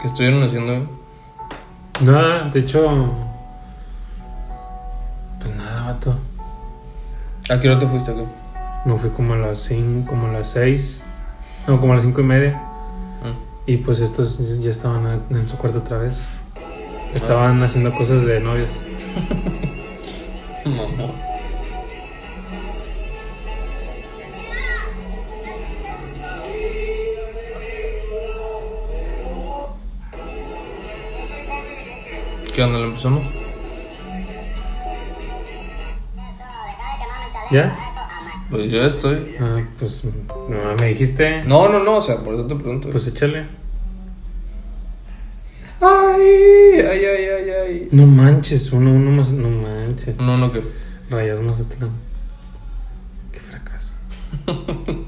¿Qué estuvieron haciendo? Nada, de hecho. Pues nada, vato. ¿A qué hora te fuiste? güey? Me fui como a las 5, como a las 6. No, como a las 5 y media. Ah. Y pues estos ya estaban en su cuarto otra vez. Estaban haciendo cosas de novios. Mamá. ¿Qué onda? ¿Le empezamos? ¿Ya? Pues yo estoy. Ah, pues no, me dijiste. No, no, no, o sea, por eso te pregunto. Pues échale. Ay, ay, ay, ay, ay. No manches, uno, uno más. No manches. No, no, que. Rayados Mazatlán. Qué fracaso.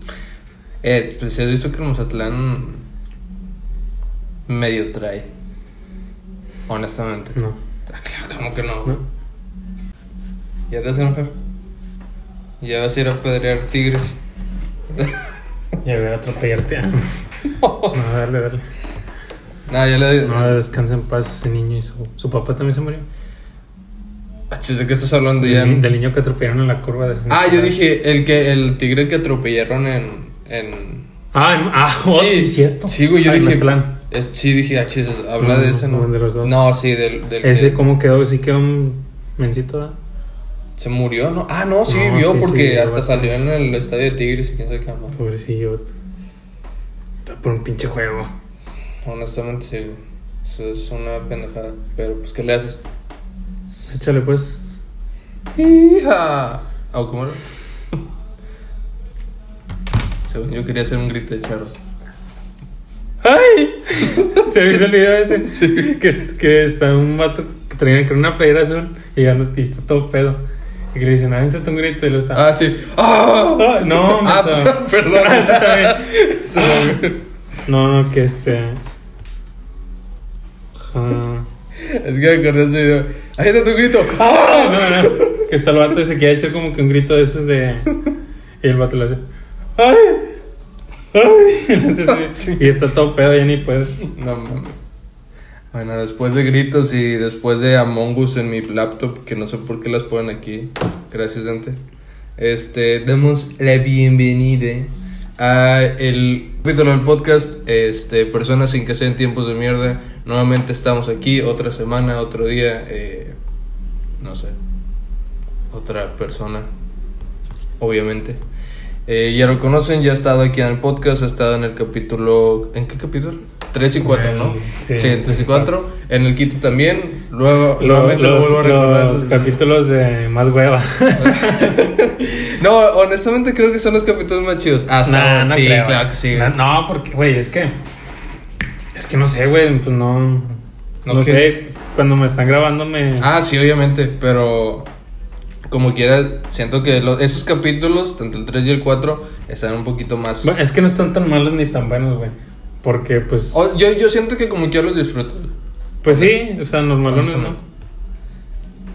Eh, pues has visto que Mazatlán medio trae. Honestamente. No. Claro, ¿cómo que no? ¿No? ¿Ya te vas a enojar? ¿Ya vas a ir a pedrear tigres? Y a ver, atropellarte. Ah, No, No, dale, dale. Nah, ya le No, descansa en paz ese niño y su, su papá también se murió. Ah, ¿De qué estás hablando ya? Del, del niño que atropellaron en la curva de Ah, yo dije el que el tigre que atropellaron en en Ah, en- ah, oh, sí, es cierto. Sí, güey, yo dije es- sí dije, ah, chis, habla No, de ese, ¿no? no, de los dos. No, sí, del, del Ese, que ¿cómo quedó? Sí quedó un mencito, ¿verdad? se murió, ¿no? Ah, no, sí No, vivió sí, porque sí, hasta salió en el estadio de Tigres y quién sabe qué más. Pobrecillo. Está por un pinche juego. Honestamente sí. Eso es una pendejada, pero pues ¿qué le haces? Échale, pues. Hija. ¿O cómo era? Según yo quería hacer un grito de charro. ¡Ay! ¿Se viste el video ese? Sí. Que, que está un vato que traía con una playera azul y, anda, y está todo pedo. Y que le dicen, ah, un grito y lo está. Ah, sí. ¡Ah! Ah, no, Ah, perdón. Ah. No, no, que este. Ah, Es que me acordé de ese video. ¡Ahí está tu grito! ¡Ah! no, no. Que está el vato ese que ha hecho como que un grito de esos de. Y el vato lo hace. ¡Ay! ¡Ay! No sé si- Y está todo pedo, ya ni puede. No mames. Bueno, después de gritos y después de Among Us en mi laptop, que no sé por qué las ponen aquí. Gracias, Dante. Este, demos la bienvenida a el capítulo del podcast, este, Personas sin que sean tiempos de mierda. Nuevamente estamos aquí, otra semana, otro día, eh, no sé, otra persona, obviamente. Eh, ya lo conocen, ya ha estado aquí en el podcast, ha estado en el capítulo... ¿En qué capítulo? 3 y 4, ¿no? Sí. Sí, en 3 y 4. En el quinto también. Luego, Lo- nuevamente lo los, vuelvo a recordar. los capítulos de más hueva. No, honestamente creo que son los capítulos más chidos. Hasta Nah, no sí, creo. claro que sí. No, no, porque, güey, es que. Es que no sé, güey, pues no. ¿No No, sé, cuando me están grabando me. Ah, sí, obviamente, pero como quiera, siento que los- esos capítulos, tanto el 3 y el 4, están un poquito más... Bueno, es que no están tan malos ni tan buenos, güey. Porque, pues. Yo, yo siento que como quiera los disfruto. pues sí, o sea, normalones, ¿no?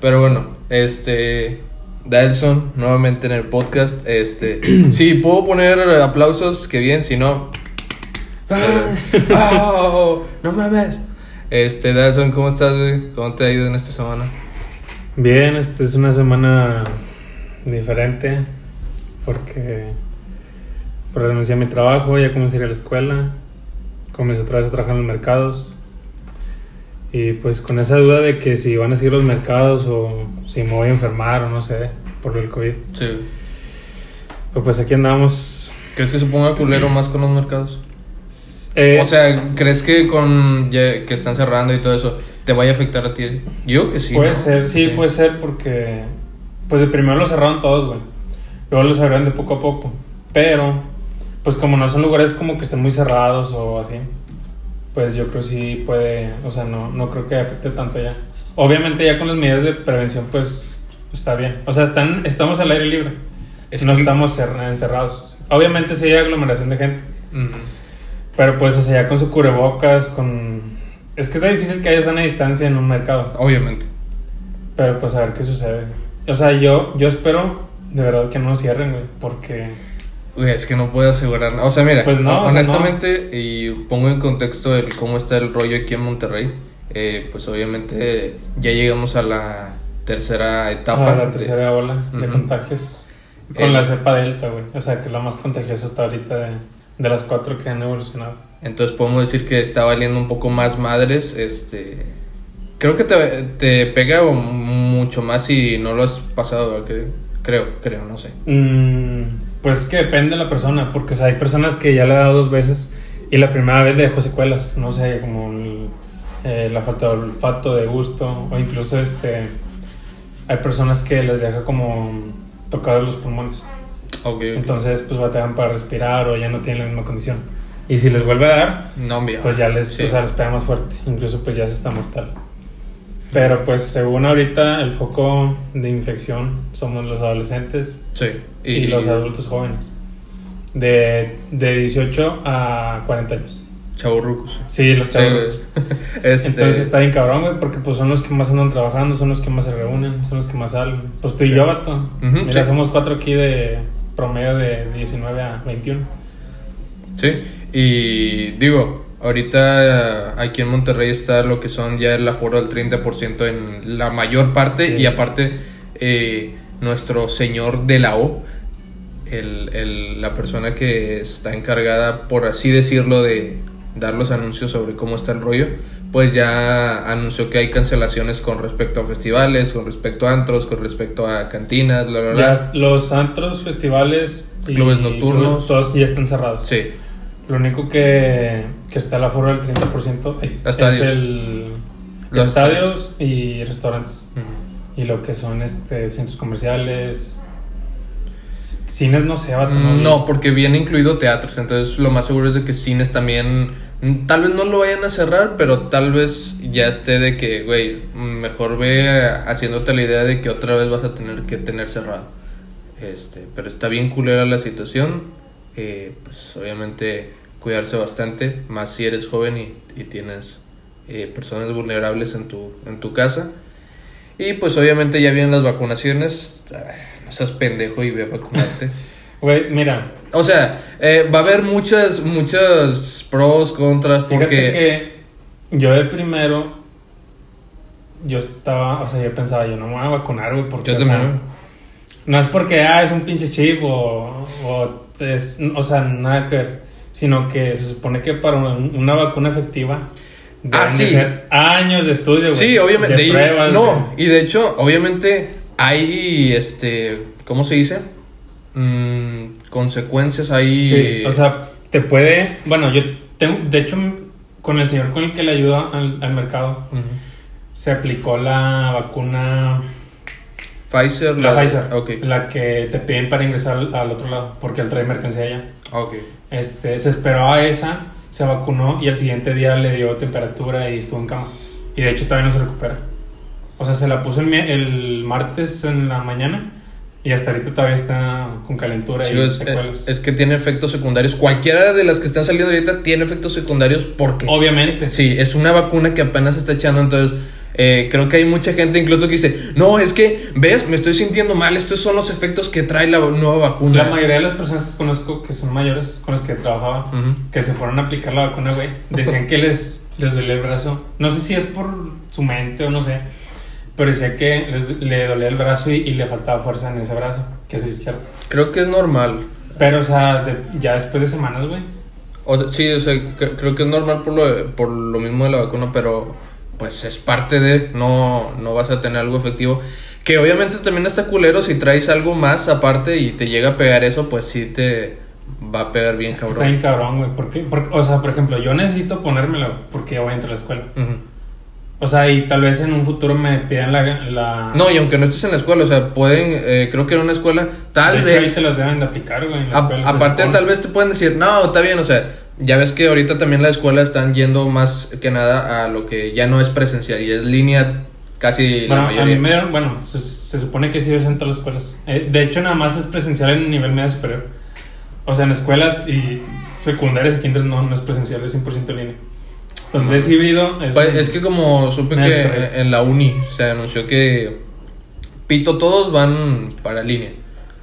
Pero bueno, este... Dalson, nuevamente en el podcast. Este... si puedo poner aplausos, que bien, si no... eh, oh, no mames. Este, Dalson, ¿cómo estás, güey? ¿Cómo te ha ido en esta semana? Bien, esta es una semana diferente. Porque. Por renuncié a mi trabajo, ya comencé a ir a la escuela. Comencé otra vez a trabajar en los mercados. Y pues con esa duda de que si van a seguir los mercados o si me voy a enfermar o no sé, por el COVID. Sí. Pero pues aquí andamos. ¿Crees que se ponga culero más con los mercados? Eh, O sea, ¿crees que con que están cerrando y todo eso te vaya a afectar a ti? Yo que sí. puede ¿no? ser, sí, puede ser porque. Pues de primero lo cerraron todos, güey. Luego los abrieron de poco a poco. Pero, pues como no son lugares como que estén muy cerrados o así, pues yo creo sí puede. O sea, no, no creo que afecte tanto ya. Obviamente, ya con las medidas de prevención, pues está bien. O sea, están, estamos al aire libre. Es no que- estamos cer- encerrados. Obviamente, sí hay aglomeración de gente. Ujú. Pero pues, o sea, ya con su cubrebocas, con... Es que está difícil que haya sana distancia en un mercado. Obviamente. Pero pues a ver qué sucede. O sea, yo, yo espero de verdad que no cierren, güey. Porque Güey, es que no puedo asegurar. nada. O sea, mira, Pues no, o sea, honestamente, y pongo en contexto el cómo está el rollo aquí en Monterrey. eh, pues obviamente ya llegamos a la tercera etapa. Ah, la de- tercera ola de Ujú. contagios con la cepa delta, güey. O sea, que es la más contagiosa hasta ahorita de, de las cuatro que han evolucionado. Entonces podemos decir que está valiendo un poco más madres. Este. Creo que te, te pega mucho más si no lo has pasado, ¿verdad? Creo, creo, no sé. Mm, pues que depende de la persona, porque o sea, hay personas que ya le he dado dos veces y la primera vez le dejó secuelas, no sé, como el- eh, la falta de olfato, de gusto, o incluso este hay personas que les deja como tocados los pulmones. Ok, ok. Entonces, pues batallan para respirar o ya no tienen la misma condición. Y si les vuelve a dar, no, mira. pues ya les, Sí. o sea, les pega más fuerte. Incluso pues ya se está mortal. Pero pues según ahorita el foco de infección somos los adolescentes Sí. y, los adultos jóvenes. De, de 18 a 40 años. Chavorrucos. Sí, los Sí, chavos. Este, Entonces está bien cabrón, güey, porque pues son los que más andan trabajando, son los que más se reúnen, son los que más salen. Pues tú y Sí. yo, vato. Ujú, Mira, sí. somos cuatro aquí de promedio de 19 a 21. Sí, y digo, ahorita aquí en Monterrey está lo que son ya el aforo del 30% en la mayor parte Sí. y aparte eh, nuestro señor de la O, el, el- la persona que está encargada, por así decirlo, de dar los anuncios sobre cómo está el rollo, pues ya anunció que hay cancelaciones con respecto a festivales, con respecto a antros, con respecto a cantinas, bla, bla, bla. Ya los antros, festivales y Clubes nocturnos. todos ya están cerrados. Sí, Lo único que, que está el aforo del 30% es Estadios. el Los estadios y restaurantes. Y lo que son este centros comerciales. Cines no sé, vato, No, porque viene incluido teatros, entonces lo más seguro es de que cines también, tal vez no lo vayan a cerrar, pero tal vez ya esté de que, güey, mejor ve haciéndote la idea de que otra vez vas a tener que tener cerrado. Este, pero está bien culera la situación, eh, pues obviamente cuidarse bastante, más si eres joven y, y tienes eh, personas vulnerables en tu, en tu casa. Y pues obviamente ya vienen las vacunaciones, Ah, no seas pendejo y ve a vacunarte. Güey, mira, O sea, eh, va a haber muchas, muchas pros, contras, fíjate porque... que yo de primero, yo estaba, o sea, yo pensaba, yo no me voy a vacunar, güey, porque, Yo o sea, también. no es porque, ah, es un pinche chip o, o es, o sea, nada que ver, sino que se supone que para una, una vacuna efectiva deben Ah, de sí. ser años de estudio, güey. Sí, obviamente. De y- pruebas, no, de- y de hecho, obviamente hay, este, ¿cómo se dice? Mm, consecuencias ahí. Sí, o sea, te puede. Bueno, yo tengo. De hecho, con el señor con el que le ayuda al, al mercado, se aplicó la vacuna. Pfizer. La Pfizer. Ok. La que te piden para ingresar al, al otro lado, porque él trae mercancía allá. Ok. Este, se esperó a esa, se vacunó y al siguiente día le dio temperatura y estuvo en cama. Y de hecho todavía no se recupera. O sea, se la puso el, el martes en la mañana y hasta ahorita todavía está con calentura Sí, y es, secuelas. es que tiene efectos secundarios. Cualquiera de las que están saliendo ahorita tiene efectos secundarios porque... Obviamente. Sí, es una vacuna que apenas se está echando, entonces eh, creo que hay mucha gente incluso que dice, no, es que, ves, me estoy sintiendo mal, estos son los efectos que trae la nueva vacuna. La mayoría de las personas que conozco que son mayores, con las que trabajaba, que se fueron a aplicar la vacuna, güey, decían que les, les dolía el brazo. No sé si es por su mente o no sé, pero decía que les, le dolía el brazo y, y le faltaba fuerza en ese brazo, que es el izquierdo. Creo que es normal. Pero, o sea, de- ya después de semanas, güey. O sea, sí, o sea, cre- creo que es normal por lo, por lo mismo de la vacuna, pero pues es parte de, no, no vas a tener algo efectivo. Que obviamente también está culero si traes algo más aparte y te llega a pegar eso, pues sí te va a pegar bien que cabrón. está bien cabrón, güey. ¿Por qué? Porque, o sea, por ejemplo, yo necesito ponérmela güey, porque voy a entrar a la escuela. Ujú. O sea, y tal vez en un futuro me pidan la... la No, y aunque no estés en la escuela, o sea, pueden, eh, creo que en una escuela, tal de hecho, ahí vez, te las deben de aplicar, güey. en la a- escuela, se aparte supone. tal vez te pueden decir, no, está bien, o sea, ya ves que ahorita también la escuela están yendo más que nada a lo que ya no es presencial y es línea casi la Bueno, a mayoría. mí me dieron- bueno, se, se supone que sí es en todas las escuelas. Eh, de hecho, nada más es presencial en nivel medio superior. O sea, en escuelas y secundarias y quintas no, no es presencial, es 100% en línea. Donde es híbrido, es, Pues, es que como supe que en la uni se anunció que pito todos van para línea.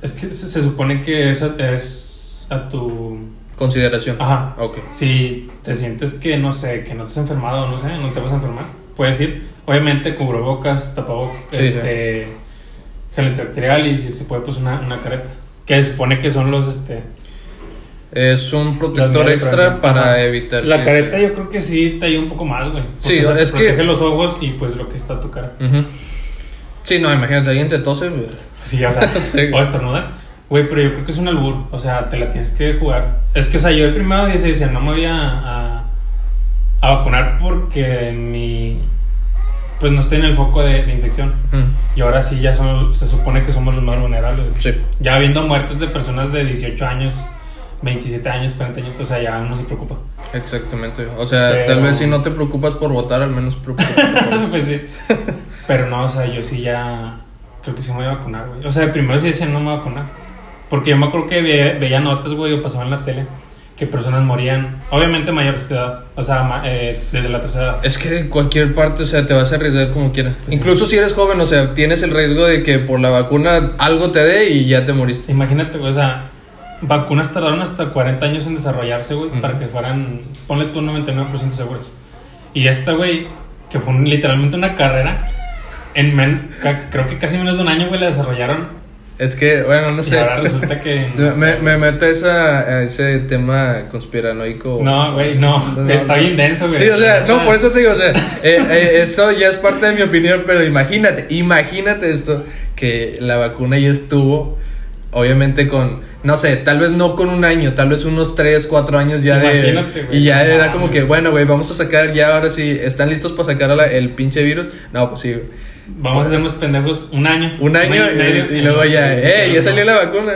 es que se, se supone que es, es a tu Consideración. Ajá. Ok. Si te sientes que, no sé, que no te has enfermado, no sé, no te vas a enfermar, puedes ir. Obviamente, cubrebocas, tapabocas, Sí, este, gel antibacterial y si se puede, pues una, una careta. Que se supone que son los, este... Es un protector extra para Ajá. evitar. La que- careta yo creo que sí te ayuda un poco más, güey. Sí, Porque, o sea, es que- Protege los ojos y pues lo que está a tu cara. Sí, no, imagínate, alguien te tose. güey. Sí, o sea, Sí. o estornuda. Güey, pero yo creo que es un albur. O sea, te la tienes que jugar. Es que, o sea, yo de primero día se decía, no me voy a, a, a vacunar porque mi. Pues no estoy en el foco de, de infección. Y ahora sí, ya son, se supone que somos los más vulnerables. Sí. Ya habiendo muertes de personas de 18 años, 27 años, 40 años, o sea, ya uno se preocupa. Exactamente. O sea, Pero- tal vez si no te preocupas por votar, al menos preocúpate por eso. pues sí. Pero no, o sea, yo sí ya. Creo que sí me voy a vacunar, güey. O sea, primero sí decía no me voy a vacunar. Porque yo me acuerdo que ve- veía notas, güey, o pasaba en la tele que personas morían, obviamente mayores de edad, o sea, ma- eh, desde la tercera edad. Es que de cualquier parte, o sea, te vas a arriesgar como quieras. Pues sí. Incluso si eres joven, o sea, tienes el riesgo de que por la vacuna algo te dé y ya te moriste. Imagínate, o sea, vacunas tardaron hasta 40 años en desarrollarse, güey, para que fueran, ponle tú 99% seguros. Y esta, güey, que fue un- literalmente una carrera, en men- creo que casi menos de un año, güey, la desarrollaron. Es que, bueno, no Y sé. ahora resulta que... no me, sé, me meto a, esa, a ese tema conspiranoico. No, güey, no. Está bien denso, güey. Sí, o sea, no, por eso te digo, o sea, eh, eh, eso ya es parte de mi opinión, pero imagínate, imagínate esto, que la vacuna ya estuvo, obviamente con, no sé, tal vez no con un año, tal vez unos 3, 4 años ya Imagínate, de... Y ya no era como que, bueno, güey, vamos a sacar ya ahora sí, ¿están listos para sacar la- el pinche virus? No, pues sí. Vamos a hacernos pendejos un año. un año y, medio, y luego ya, eh, ya salió la vacuna.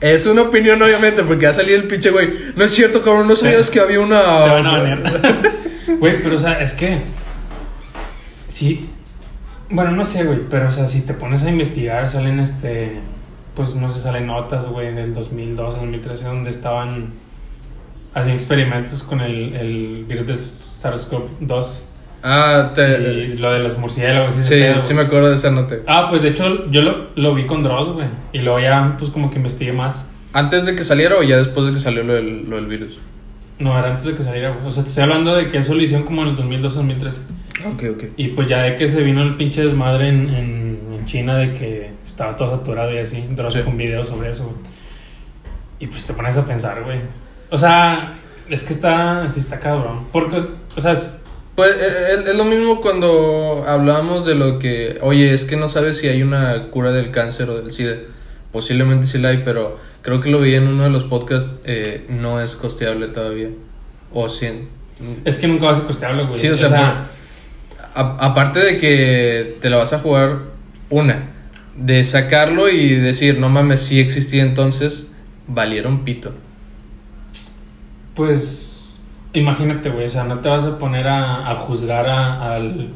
Es una opinión, obviamente, porque ha salido el pinche güey. No es cierto, cabrón, no sabías que había una. Banear. Güey, pero o sea, es que. Sí. Bueno, no sé, güey, pero o sea, si te pones a investigar, salen este. Pues no sé, salen notas, güey, del 2012, 2013, donde estaban haciendo experimentos con el, el virus de SARS-CoV-2 Ah, te. y lo de los murciélagos. Sí, pedo, sí me acuerdo de esa nota. Ah, pues de hecho, yo lo, lo vi con Dross, güey, y luego ya, pues como que investigué más. ¿Antes de que saliera o ya después de que salió lo del, lo del virus? No, era antes de que saliera, güey. O sea, te estoy hablando de que eso lo hicieron como en el 2012-2013. Ok, ok. Y pues ya de que se vino el pinche desmadre en, en, en China de que estaba todo saturado y así, Dross Sí. con videos sobre eso, güey. Y pues te pones a pensar, güey. O sea, es que está, sí está cabrón. Porque, o sea, es- Pues eh, es, es lo mismo cuando hablábamos de lo que, oye, es que no sabes si hay una cura del cáncer o del SIDA. Posiblemente sí la hay, pero creo que lo vi en uno de los podcasts, eh, no es costeable todavía. O sí. es que nunca va a ser costeable, güey. Sí, o sea, A- aparte de que te la vas a jugar una, de sacarlo y decir, no mames, sí existía entonces, valieron pito. Pues imagínate, güey, o sea, no te vas a poner a, a juzgar a, al-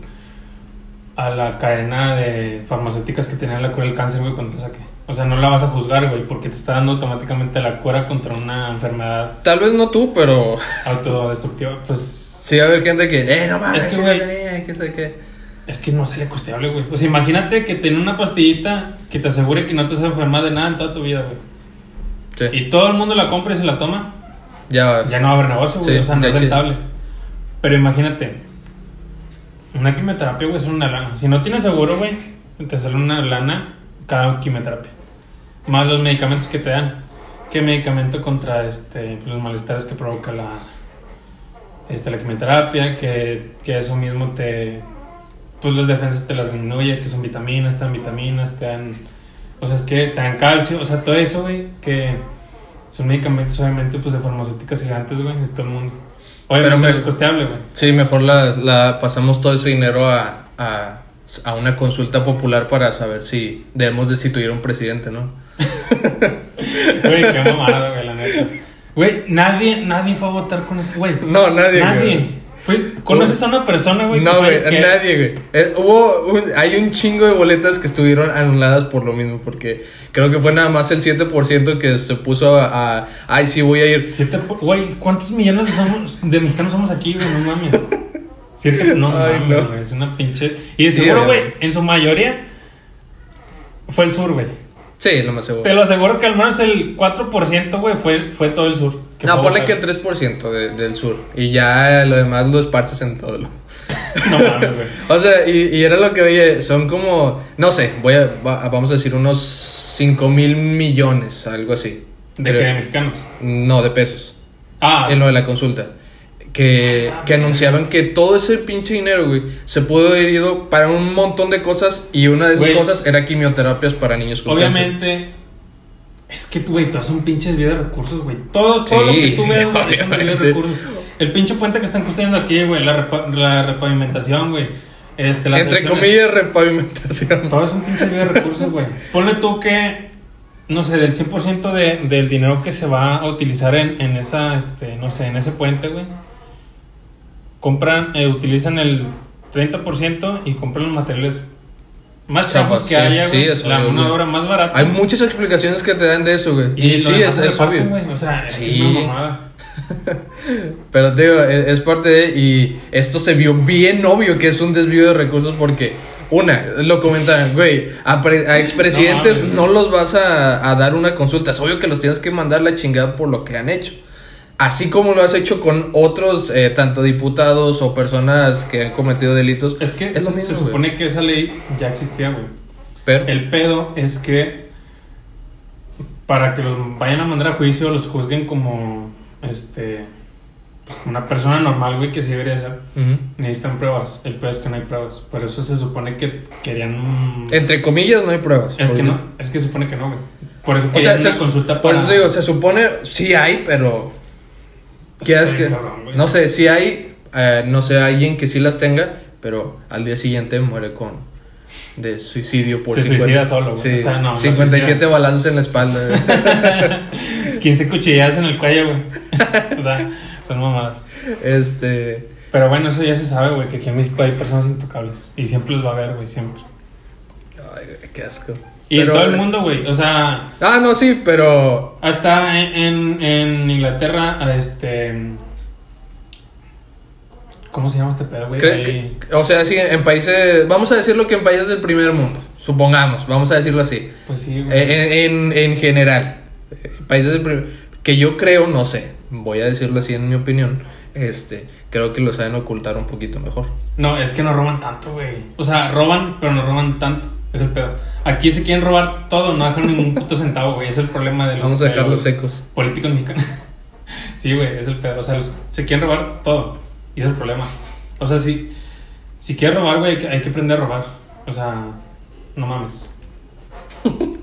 a la cadena de farmacéuticas que tenía la cura del cáncer, güey, cuando saque. O sea, no la vas a juzgar, güey, porque te está dando automáticamente la cura contra una enfermedad Tal vez no tú, pero autodestructiva. Pues sí va a haber gente que, eh, no mames, Es que, güey, que sé qué. Es que no sale costeable, güey. O sea, imagínate que tiene una pastillita que te asegure que no te vas a enfermar de nada en toda tu vida, güey. Sí, Y todo el mundo la compra y se la toma. ya, ya no va a haber negocio, güey. Sí, o sea, no es rentable. Pero imagínate, una quimioterapia, güey, sale una lana. Si no tienes seguro, güey, te sale una lana cada quimioterapia. Más los medicamentos que te dan. ¿Qué medicamento contra este, los malestares que provoca la, este, la quimioterapia? Que, que eso mismo te. Pues las defensas te las disminuye, que son vitaminas, te dan vitaminas, te dan. O sea, es que te dan calcio, o sea, todo eso, güey, que son medicamentos, obviamente, pues de farmacéuticas gigantes, güey, de todo el mundo. Obviamente Pero me- no es costeable, güey. Sí, mejor la, la pasamos todo ese dinero a, a, a una consulta popular para saber si debemos destituir a un presidente, ¿no? Güey, qué mamada, güey, la neta. Güey, nadie, nadie fue a votar con ese, güey. No, nadie, güey. Fue, ¿Conoces a una persona, güey? No, güey, que- nadie, güey. Eh, hubo un- hay un chingo de boletas que estuvieron anuladas por lo mismo, porque creo que fue nada más el 7% que se puso a, a, ay, sí, voy a ir. Güey, ¿cuántos millones de, somos, de mexicanos somos aquí, güey? No mames. Siete, no Ay, mames, no. güey, es una pinche... Y de Sí, seguro, güey. güey, en su mayoría fue el sur, güey. Sí, lo más seguro. Te lo aseguro que al menos el 4%, güey, fue, fue todo el sur. No, ponle que el 3% de- del sur. Y ya lo demás lo esparces en todo lo. No mames, güey. O sea, y, y era lo que veía, son como, no sé, voy a, va- vamos a decir unos 5 mil millones, algo así. ¿De Creo- qué? ¿De mexicanos? No, de pesos. Ah, En lo de la consulta. Que, que anunciaban que todo ese pinche dinero, güey, se pudo haber ido para un montón de cosas y una de esas Güey. cosas era quimioterapias para niños con cáncer. Es que, güey, todos son pinches vías de recursos, güey. Todo, todo lo Sí, que tú sí, ves, güey, es vía de recursos. El pinche puente que están construyendo aquí, güey, la, repa- la repavimentación, güey. Este, las Entre comillas, repavimentación. Todo es un pinche vías de recursos, güey. Ponle tú que, no sé, del 100% de, del dinero que se va a utilizar en, en esa, este, no sé, en ese puente, güey. Compran, eh, utilizan el 30% y compran los materiales más chafos Chafas, que sí, haya, sí, eso, la mano de obra más barata. Hay muchas explicaciones que te dan de eso, güey. Y, lo sí, es, es obvio. güey. O sea, es Sí. es una mamada. Pero te digo, es, es parte de. Y esto se vio bien obvio que es un desvío de recursos porque, una, lo comentaban, güey, a, pre- a expresidentes No los vas a, a dar una consulta. Es obvio que los tienes que mandar la chingada por lo que han hecho. Así como lo has hecho con otros, eh, tanto diputados o personas que han cometido delitos. Es que Es lo se, mismo, se güey. supone que esa ley ya existía, güey. Pero, El pedo es que para que los vayan a mandar a juicio los juzguen como este pues, como una persona normal, güey, que sí debería ser. Ujú. Necesitan pruebas. El pedo es que no hay pruebas. Por eso se supone que querían entre comillas, no hay pruebas. es que no, es que se supone que no, güey. Por eso O sea, se- consulta por para eso digo, se supone, sí hay, pero Pues quieras está que, cabrón, no sé, sí hay, eh, no sé, alguien que sí las tenga, pero al día siguiente muere con de suicidio por Se 50 suicida solo, güey. sí, O sea, no, no 57 suicida. balazos en la espalda. güey. 15 cuchillazos en el cuello, güey. o sea, son mamadas. este, Pero bueno, eso ya se sabe, güey, que aquí en México hay personas intocables. Y siempre los va a haber, güey, siempre. ay, qué asco. Y Pero- en todo el mundo, güey. O sea, Ah, no, sí, pero hasta en, en, en Inglaterra, este. ¿Cómo se llama este pedo, güey? que- o sea, sí, en países, vamos a decirlo que en países del primer mundo, supongamos, vamos a decirlo así. Pues sí, güey. Eh, En, en, en general, eh, países del primer- que yo creo, no sé, voy a decirlo así en mi opinión, este, creo que lo saben ocultar un poquito mejor. No, es que no roban tanto, güey. O sea, roban, pero no roban tanto. Es el pedo. Aquí se quieren robar todo, no dejan ningún puto centavo, güey. Es el problema de los, Vamos a de dejarlos los secos. políticos mexicanos. sí, güey, es el pedo. O sea, los- se quieren robar todo. Y es el problema. O sea, si, si quieres robar, güey, hay que, hay que aprender a robar. O sea, no mames.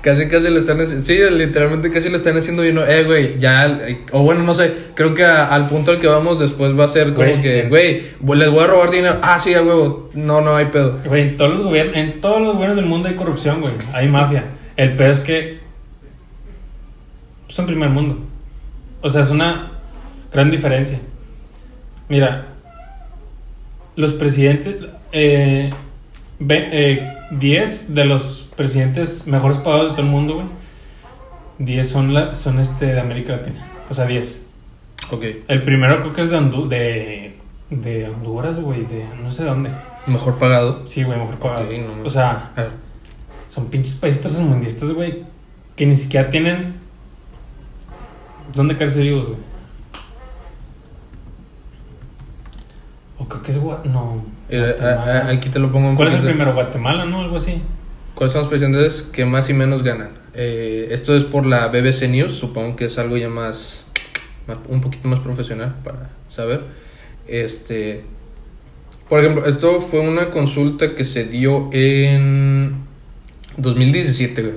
Casi, casi lo están haciendo, sí, literalmente casi lo están haciendo bien, eh, güey, ya, eh, o bueno, no sé, creo que a- al punto al que vamos después va a ser como Güey, que, eh. güey, les voy a robar dinero, ah, sí, a huevo, no, no hay pedo. Güey, en todos los gobiernos, en todos los gobiernos del mundo hay corrupción, güey. Hay mafia. El pedo es que son primer mundo. O sea, es una gran diferencia. Mira, los presidentes, eh, ve- eh, 10 de los presidentes mejores pagados de todo el mundo, güey. 10 son, la, son este de América Latina. O sea, 10. Ok, El primero creo que es de, Hondu- de, de Honduras, güey. De no sé dónde. mejor pagado. Sí, güey, mejor pagado. No. O sea, A ver, son pinches países tercermundistas, güey, que ni siquiera tienen dónde caerse vivos, güey. O creo que es no. Eh, Guatemala. aquí te lo pongo un ¿Cuál es el primero? Guatemala, ¿no? Algo así. ¿Cuáles son los presidentes que más y menos ganan? Eh, esto es por la BBC News, supongo que es algo ya más, más- un poquito más profesional para saber. Este, por ejemplo, esto fue una consulta que se dio en 2017. güey.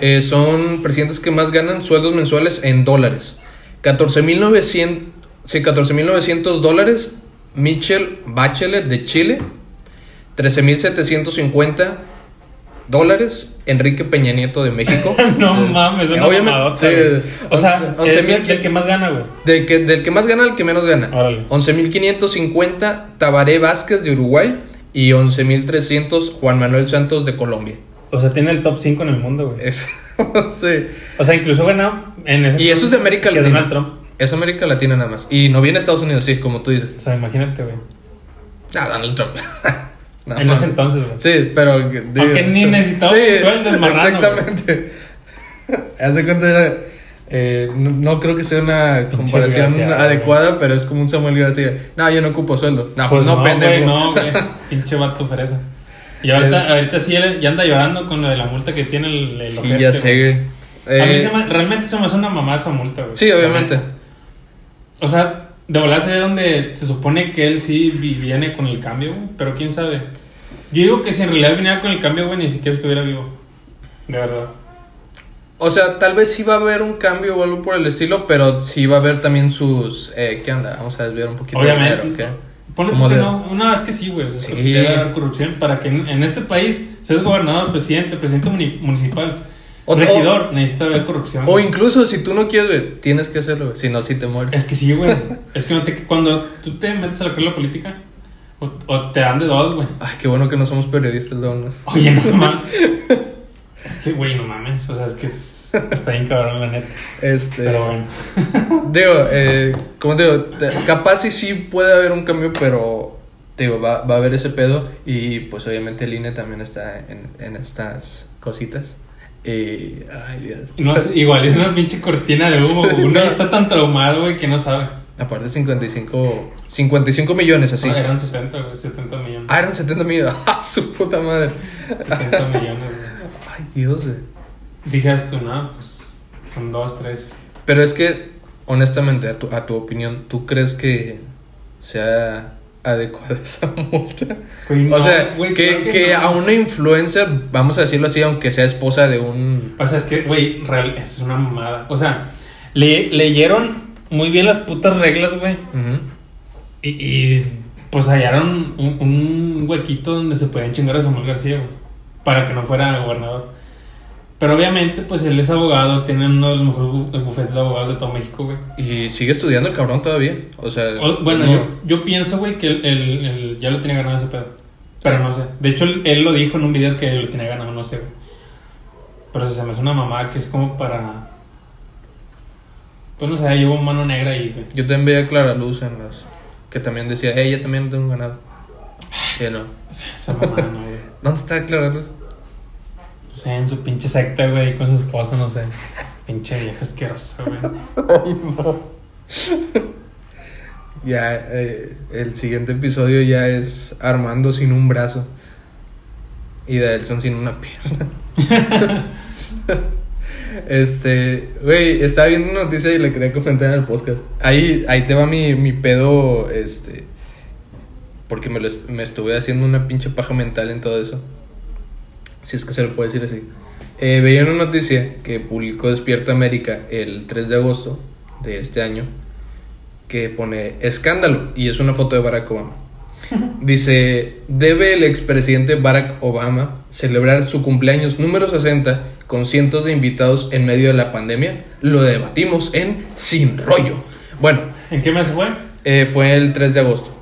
Eh, son presidentes que más ganan sueldos mensuales en dólares. 14.900 sí, 14.900 dólares. Michelle Bachelet de Chile. 13.750 dólares. Enrique Peña Nieto de México. no mames, es Obviamente, sí. O sea, 11, es 11,000 del, del que más gana, güey. del que, del que más gana al que menos gana. Órale. 11.550 Tabaré Vázquez de Uruguay. Y 11.300 Juan Manuel Santos de Colombia. O sea, tiene el top 5 en el mundo, güey. Sí. O sea, incluso gana en ese Y eso es de América que Latina. Donald Trump. Es América Latina nada más. Y no viene a Estados Unidos, sí, como tú dices. O sea, imagínate, güey. Ah, Donald Trump. No, en ese entonces, güey. Sí, pero. Aunque ni necesitaba sueldo el marrano, Exactamente. Haz de cuenta, era. eh, no, no creo que sea una comparación adecuada, pero es como un Samuel García. No, yo no ocupo sueldo. No, Pues no, pendejo. güey, no, güey. Pinche vato fresa. Y ahorita, Es- ahorita sí ya anda llorando con lo de la multa que tiene el, el Sí, ya sé, güey. A mí Eh, se me- realmente se me hace una mamá esa multa, güey. sí, obviamente. O sea, de volar se ve donde se supone que él sí vi- viene con el cambio, güey. Pero quién sabe. Yo digo que si en realidad viniera con el cambio, güey, ni siquiera estuviera vivo. De verdad. O sea, tal vez sí va a haber un cambio o algo por el estilo, pero sí va a haber también sus. Eh, ¿Qué onda? Vamos a desviar un poquito de Obviamente. dinero, ¿ok? Ponle que de- no. Una vez que sí, güey. o sea, Sí. Debe haber corrupción para que en, en este país seas gobernador, presidente, presidente muni- municipal, O- regidor, necesita haber corrupción. O incluso si tú no quieres, güey, tienes que hacerlo, güey. Si no, sí te mueres. Es que sí, güey. es que no te, cuando tú te metes a la la política, o, o te dan de dos, güey. Ay, qué bueno que no somos periodistas, Donos. Oye, no mames. es que, güey, no mames. O sea, es que es- está bien cabrón, la neta. Este. Pero bueno. Digo, eh, como te digo, capaz y sí puede haber un cambio, pero te digo, va, va a haber ese pedo y pues obviamente el INE también está en, en estas cositas. Y, ay Dios. No, igual es una pinche cortina de humo. Uno ya está tan traumado, güey, que no sabe. Aparte 55, 55 millones así. No, eran 70, güey, 70 millones. Ah, eran 70 millones. ¡Ah, su puta madre! 70 millones, güey. Ay, Dios, güey. Dijeras tú, no, pues son dos, tres. Pero es que, honestamente, a tu, a tu opinión, ¿tú crees que sea adecuada esa multa? Güey, o sea, güey, que, que que no. a una influencer, vamos a decirlo así, aunque sea esposa de un... O sea, es que, güey, real, es una mamada. O sea, le, leyeron muy bien las putas reglas, güey. Y, y, pues hallaron un, un huequito donde se podían chingar a Samuel García, güey, para que no fuera gobernador. Pero obviamente, pues él es abogado, tiene uno de los mejores bu- bufetes de abogados de todo México, güey. Y sigue estudiando el cabrón todavía. O sea... O- bueno, no- yo, yo pienso, güey, que él, él- él ya lo tiene ganado ese pedo. Pero no sé. De hecho, él, él lo dijo en un video que lo tenía ganado, no sé, güey. Pero se me hace una mamá que es como para. Pues no sé, llevo mano negra ahí, güey. Yo también veía Clara Luz en las... Que también decía, ella también tengo ganado. Y no. Esa mamá, no, güey. ¿Dónde está Clara Luz? O sea, en su pinche secta, güey, con su esposa, no sé. Pinche vieja asquerosa, güey. Ya, eh, el siguiente episodio ya es Armando sin un brazo. Y Daelson sin una pierna. este, güey, estaba viendo una noticia y le quería comentar en el podcast. Ahí, ahí te va mi, mi pedo, este. Porque me, lo me estuve haciendo una pinche paja mental en todo eso. Si es que se lo puede decir así. Eh, veía una noticia que publicó Despierta América el 3 de agosto de este año que pone escándalo y es una foto de Barack Obama. Dice, debe el expresidente Barack Obama celebrar su cumpleaños número 60 con cientos de invitados en medio de la pandemia. Lo debatimos en Sin Rollo. Bueno, ¿En qué mes fue? eh, fue el 3 de agosto.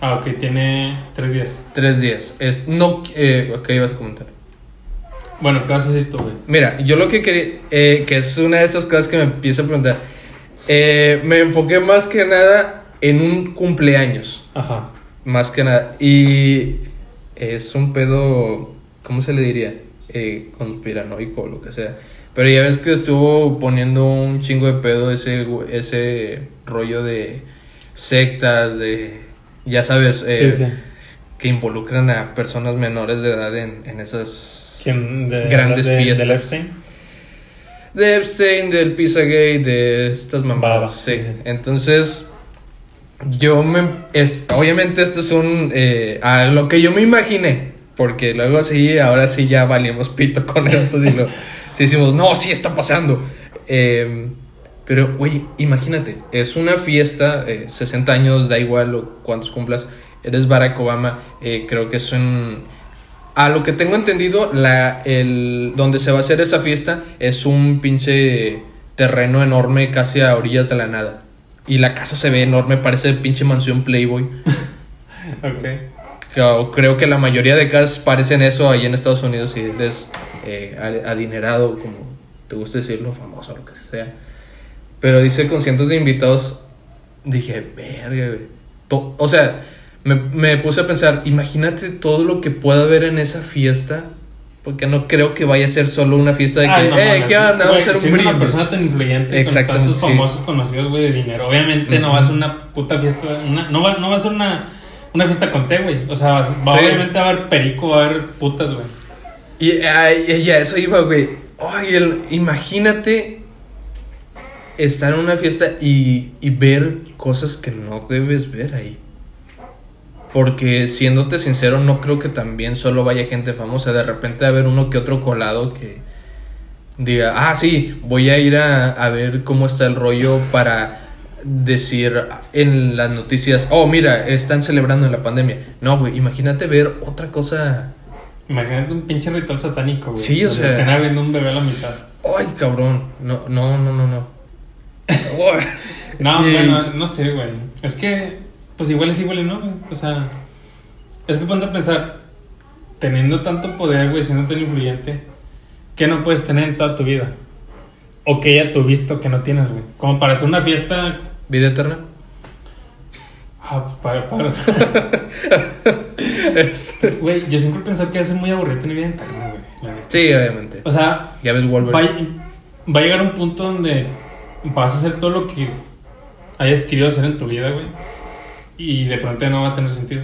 Ah, ok, tiene tres días. Tres días. Es, no, eh, ¿qué ibas a comentar? Bueno, ¿qué vas a decir tú, güey? Mira, yo lo que quería, eh, que es una de esas cosas que me empiezo a preguntar, eh, me enfoqué más que nada en un cumpleaños. Ajá. Más que nada. Y es un pedo, ¿cómo se le diría? Eh, conspiranoico o lo que sea. Pero ya ves que estuvo poniendo un chingo de pedo ese, ese rollo de sectas, de, ya sabes, eh, sí, sí. que involucran a personas menores de edad en, en esas... Grandes de- fiestas. ¿Del Epstein? De Epstein, del Pizzagate, de estas mamadas. Sí. sí. Entonces, yo me. Es, obviamente, esto es un. eh, a lo que yo me imaginé. Porque luego sí, ahora sí ya valimos pito con esto. y lo, sí decimos, no, sí está pasando. Eh, pero, güey, imagínate, es una fiesta, eh, 60 años, da igual lo, cuántos cumplas. Eres Barack Obama, eh, creo que es un. A lo que tengo entendido, la, el, donde se va a hacer esa fiesta es un pinche terreno enorme casi a orillas de la nada. Y la casa se ve enorme, parece pinche mansión Playboy. Ok. Creo, que la mayoría de casas parecen eso ahí en Estados Unidos si eres eh, adinerado, como te gusta decirlo, famoso, lo que sea. Pero dice con cientos de invitados, dije, verga, güey. O sea, me, me puse a pensar, imagínate todo lo que pueda haber en esa fiesta. Porque no creo que vaya a ser solo una fiesta de que, Ay, no eh, ¿qué onda? Vamos a hacer un una persona tan influyente con tantos sí. famosos conocidos, güey, de dinero. Obviamente no Ujú. va a ser una puta fiesta, una, no, va, no va a ser una, una fiesta con té, güey. O sea, va, Sí. obviamente a haber perico, va a haber putas, güey. Y, ay, y a eso iba, güey. Ay, el- imagínate estar en una fiesta y, y ver cosas que no debes ver ahí. Porque siéndote sincero, no creo que también solo vaya gente famosa. De repente a haber uno que otro colado que diga, ah, sí, voy a ir a, a ver cómo está el rollo para decir en las noticias, oh, mira, están celebrando en la pandemia. No, güey, imagínate ver otra cosa. Imagínate un pinche ritual satánico, güey. Sí, o sea- Estén abriendo un bebé a la mitad. Ay, cabrón. No, no, no, no, no. No, Y- bueno, no sé, güey. Es que, pues igual es igual no, güey. O sea, es que ponte a pensar, teniendo tanto poder, güey, siendo tan influyente, ¿qué no puedes tener en toda tu vida? O que ya tuviste o que no tienes, güey. Como para hacer una fiesta. ¿Vida eterna? Ah, pues, para, para. Este, Güey, yo siempre pensé que es muy aburrido tener vida eterna, güey. sí, obviamente. O sea, Ya ves va, Wolverine. a- va a llegar un punto donde vas a hacer todo lo que hayas querido hacer en tu vida, güey. Y de pronto ya no va a tener sentido.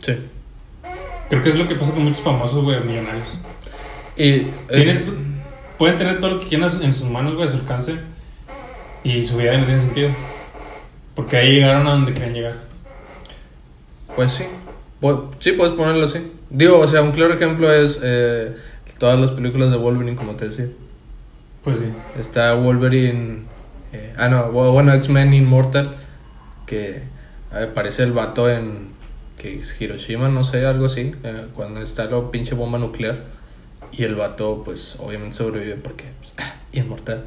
Sí. Creo que es lo que pasa con muchos famosos, güey, millonarios. Y, eh, pueden tener todo lo que quieran en sus manos, güey, a su alcance. Y su vida ya no tiene sentido. Porque ahí llegaron a donde querían llegar. pues sí. Sí, puedes ponerlo así. Digo, o sea, un claro ejemplo es eh, todas las películas de Wolverine, como te decía. Pues sí. Está Wolverine. eh, ah, no, bu- bueno, X-Men Immortal. Que aparece el vato en. Que es Hiroshima, no sé, algo así. eh, cuando está la pinche bomba nuclear. Y el vato, pues, obviamente sobrevive porque. Pues, ah, inmortal.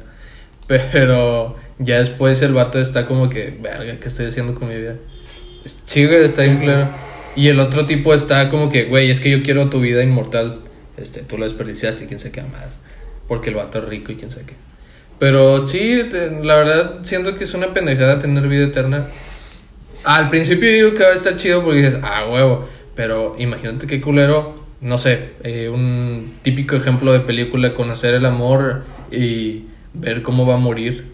Pero ya después el vato está como que. Verga, ¿qué estoy haciendo con mi vida? Güey, está bien claro. Y el otro tipo está como que, güey, es que yo quiero tu vida inmortal. Este, tú la desperdiciaste y quién sabe qué más. Porque el vato es rico y quién sabe qué. Pero sí, te- la verdad, siento que es una pendejada tener vida eterna. Al principio digo que va a estar chido porque dices, ah, huevo. Pero imagínate qué culero, no sé, eh, un típico ejemplo de película, conocer el amor y ver cómo va a morir.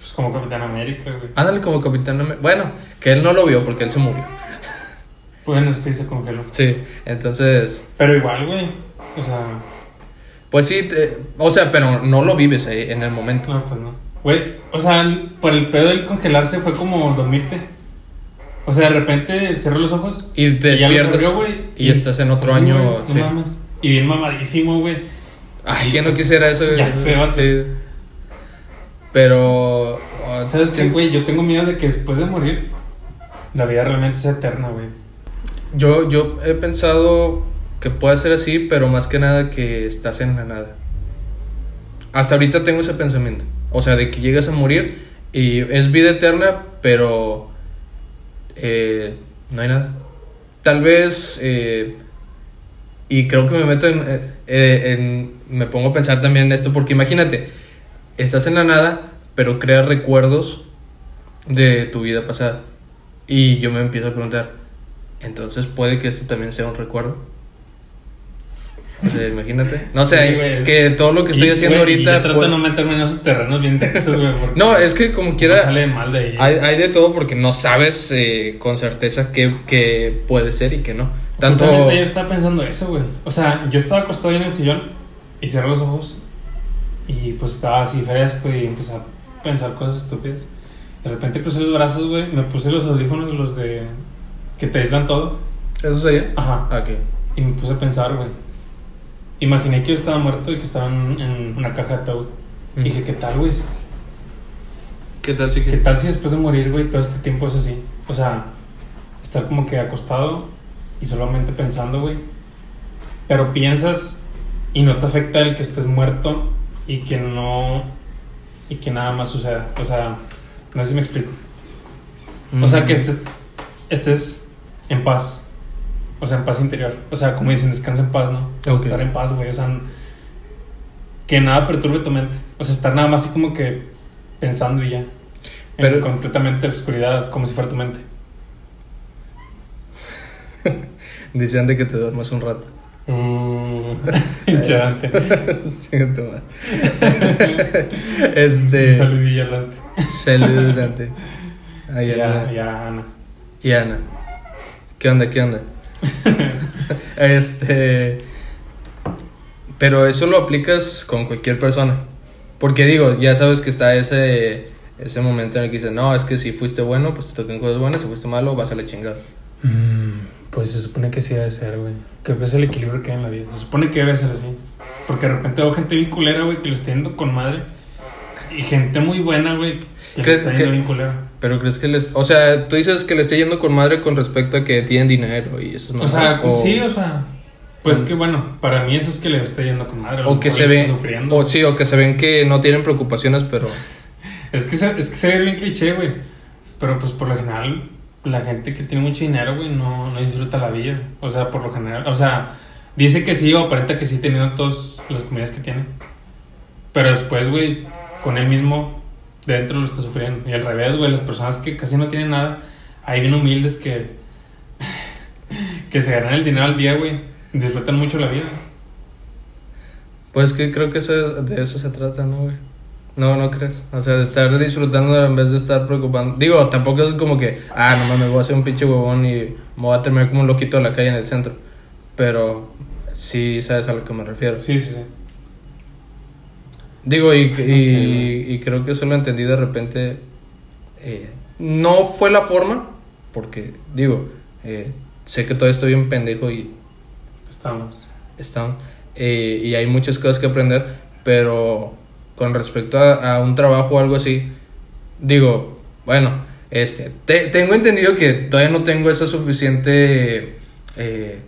Pues como Capitán América, güey. Ándale como Capitán América. Bueno, que él no lo vio porque él se murió. Bueno, sí, se congeló. Sí, entonces, Pero igual, güey. O sea, pues sí, te- o sea, pero no lo vives ahí en el momento. no, pues no. Güey, o sea, por el pedo del congelarse fue como dormirte. O sea, de repente cerró los ojos. Y te y despiertas abrió, y estás en otro pues año. güey, no sí. mames. Y bien mamadísimo, güey. Ay, ¿quién no pues, quisiera eso? ya sé, vato. Sí. Pero. oh, ¿Sabes qué, güey? Yo tengo miedo de que después de morir, la vida realmente sea eterna, güey. Yo, yo he pensado que puede ser así, pero más que nada que estás en la nada. Hasta ahorita tengo ese pensamiento. O sea, de que llegas a morir y es vida eterna, pero eh, no hay nada. Tal vez, eh, y creo que me meto en, eh, en- Me pongo a pensar también en esto, porque imagínate, estás en la nada, pero creas recuerdos de tu vida pasada. Y yo me empiezo a preguntar, entonces puede que esto también sea un recuerdo. O sea, imagínate. No sé, Sí, güey. que todo lo que estoy Y, haciendo güey, ahorita. trato de no meterme en esos terrenos bien densos, güey. porque No, es que como no quiera. sale mal de ahí. Hay, hay de todo porque no sabes eh, con certeza qué, qué puede ser y qué no. Tanto. Justamente yo estaba pensando eso, güey. O sea, yo estaba acostado ahí en el sillón y cerré los ojos y pues estaba así fresco y empecé a pensar cosas estúpidas. De repente crucé los brazos, güey, me puse los audífonos, los de... que te aíslan todo. ¿Eso es allá? Ajá. Ah, ok. Y me puse a pensar, güey. Imaginé que yo estaba muerto y que estaba en, en una caja de ataúd. Mm. dije, ¿qué tal, güey? ¿Qué tal, chiqui? ¿Qué tal si después de morir, güey, todo este tiempo es así? O sea, estar como que acostado y solamente pensando, güey. Pero piensas y no te afecta el que estés muerto y que no. y que nada más suceda. O sea, no sé si me explico. O sea, que estés, estés en paz. O sea, en paz interior. O sea, como dicen, descansa en paz, ¿no? O sea, Ok. estar en paz, güey. O sea, que nada perturbe tu mente. O sea, estar nada más así como que pensando y ya. Pero- en completamente oscuridad, como si fuera tu mente. Dice Dante que te duermas un rato. Uh. Chinga tu madre. este. Un saludillo a Dante. Saludos, Dante. Anda. ya, Ana. Y Ana. ¿Qué onda? ¿Qué onda? este. Pero eso lo aplicas con cualquier persona. Porque digo, ya sabes que está ese, ese momento en el que dices, no, es que si fuiste bueno, pues te tocan cosas buenas, si fuiste malo, vas a la chingada. Mm, pues se supone que sí debe ser, güey. Creo que es el equilibrio que hay en la vida. Se supone que debe ser así. Porque de repente veo gente bien culera, güey, que le está yendo con madre. Y gente muy buena, güey, que le ¿Crees está que- bien culera. Pero crees que les. O sea, tú dices que le esté yendo con madre con respecto a que tienen dinero y eso no o sea, sí, o sea. Pues o- que bueno, para mí eso es que le está yendo con madre. O que se ven. está sufriendo. O sí, o que se ven que no tienen preocupaciones, pero. Es que, se, es que se ve bien cliché, güey. Pero pues por lo general, la gente que tiene mucho dinero, güey, no, no disfruta la vida. O sea, por lo general. O sea, dice que sí o aparenta que sí teniendo todas las comidas que tiene. Pero después, güey, con él mismo dentro lo está sufriendo. Y al revés, güey, las personas que casi no tienen nada, ahí bien humildes que. que se ganan el dinero al día, güey. Disfrutan mucho la vida. Pues que creo que eso- de eso se trata, ¿no, güey? No, no crees. O sea, de estar disfrutando en vez de estar preocupando. Digo, tampoco es como que, ah, no mames, voy a hacer un pinche huevón y me voy a terminar como un loquito de la calle en el centro. Pero sí sabes a lo que me refiero. Sí, sí, sí. Digo, y, y, No sé, y creo que eso lo entendí de repente. eh, no fue la forma, porque, digo, eh, sé que todavía estoy bien pendejo y Estamos. están eh, y hay muchas cosas que aprender, pero con respecto a, a un trabajo o algo así, digo, bueno, este, te- tengo entendido que todavía no tengo esa suficiente, eh,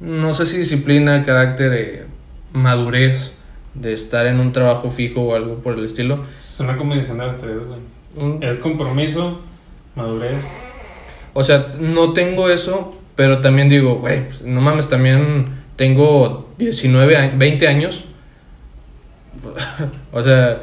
no sé si disciplina, carácter, eh, madurez de estar en un trabajo fijo o algo por el estilo. Es una combinación de las tres, güey. Es compromiso, madurez. O sea, no tengo eso, pero también digo, güey, pues, no mames, también tengo 19, a- 20 años. o sea,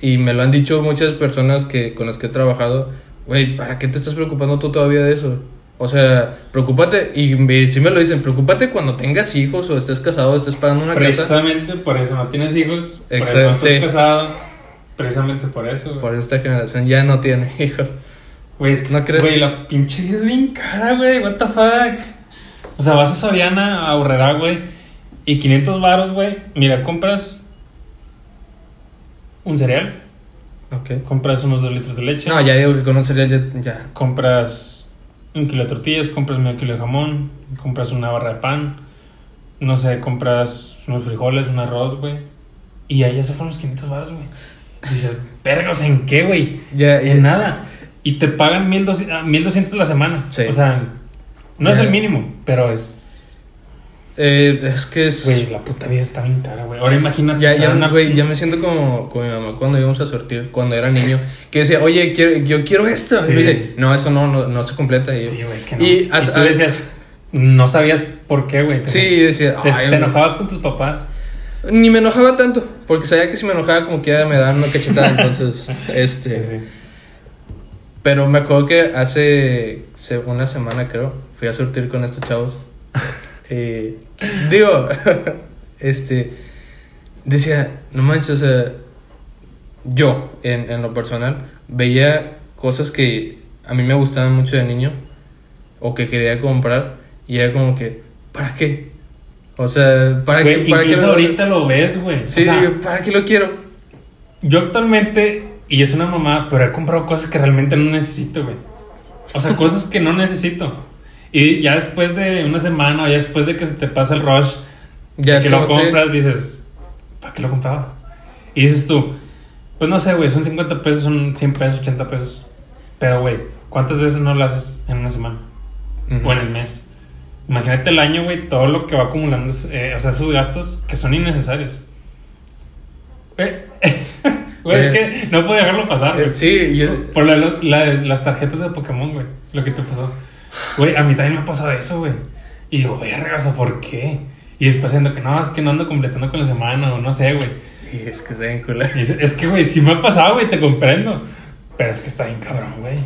y me lo han dicho muchas personas que con las que he trabajado, güey, ¿para qué te estás preocupando tú todavía de eso? O sea, preocúpate, y sí me lo dicen, preocúpate cuando tengas hijos o estés casado o estés pagando una casa. Precisamente por eso no tienes hijos, por eso Exacto, no estás sí. casado. Precisamente por eso, güey. Por esta generación ya no tiene hijos. Güey, es que, ¿No crees? güey, la pinche vida es bien cara, güey. What the fuck. O sea, vas a Soriana, a Horrera, güey, y 500 varos, güey. Mira, compras un cereal, Ok. compras unos 2 litros de leche. No, ya digo que con un cereal ya- ya compras un kilo de tortillas, compras medio kilo de jamón, compras una barra de pan, no sé, compras unos frijoles, un arroz, güey. Y ahí ya se fueron los 500 baros, güey. Dices, vergas, ¿en qué, güey? Ya, ya. En nada. Y te pagan 1200 ah, 1200 a la semana. Sí. O sea, no es el mínimo, pero es. Eh, es que es... Güey, la puta vida está bien cara, güey. Ahora imagínate. Ya, ya, una- güey, ya me siento como, como mi mamá cuando íbamos a sortir, cuando era niño, que decía, oye, quiero, yo quiero esto. Sí. Y me dice, no, eso no, no, no se completa. Y yo, Sí, güey, es que no. Y Y, as- tú decías, no sabías por qué, güey. Sí, decía, Te, "Ay, te enojabas con tus papás. Ni me enojaba tanto, porque sabía que si me enojaba como que me daban una cachetada, entonces, este... Sí, sí. Pero me acuerdo que hace una semana, creo, fui a surtir con estos chavos. Eh, digo, este, decía, no manches, o sea, yo, en, en lo personal, veía cosas que a mí me gustaban mucho de niño, o que quería comprar, y era como que, ¿para qué? O sea, ¿para Güey, qué? ¿Para qué incluso lo- ahorita lo ves, güey. Sí, o sea, digo, ¿para qué lo quiero? yo actualmente, y es una mamá, pero he comprado cosas que realmente no necesito, güey. O sea, cosas que no necesito. Y ya después de una semana, o ya después de que se te pasa el rush, Ya que lo como, sí. compras, dices, ¿para qué lo compraba? Y dices tú, pues no sé, güey, son 50 pesos, son 100 pesos, 80 pesos. Pero, güey, ¿cuántas veces no lo haces en una semana? Ujú. o en el mes. Imagínate el año, güey, todo lo que va acumulando, eh, o sea, esos gastos que son innecesarios. Eh, Güey, es que no puedo dejarlo pasar, güey. Eh, Sí, yo, Por la- la- las tarjetas de Pokémon, güey, lo que te pasó. Güey, a mí también me ha pasado eso, güey. Y digo, verga, o sea, ¿por qué? Y después siendo que no, es que no ando completando con la semana, o no sé, güey. Y es que está bien cool. Es, es que, güey, sí me ha pasado, güey, te comprendo. Pero es que está bien cabrón, güey.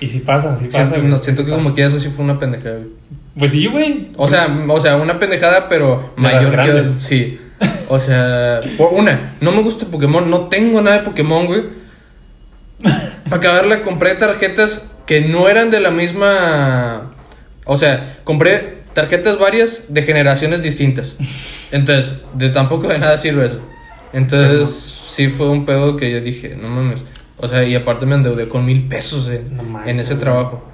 Y si pasa, sí pasa, güey. no, siento que pasa. como que eso sí fue una pendejada, güey. Pues sí, güey. O sea, o sea, una pendejada, pero De mayor que. Sí. O sea, una, no me gusta Pokémon, no tengo nada de Pokémon, güey. Para acabarla, compré tarjetas que no eran de la misma. O sea, compré tarjetas varias de generaciones distintas. Entonces, de tampoco de nada sirve eso. Entonces, sí fue un pedo que yo dije, no mames. O sea, y aparte me endeudé con mil pesos en, No manches, en ese güey. trabajo.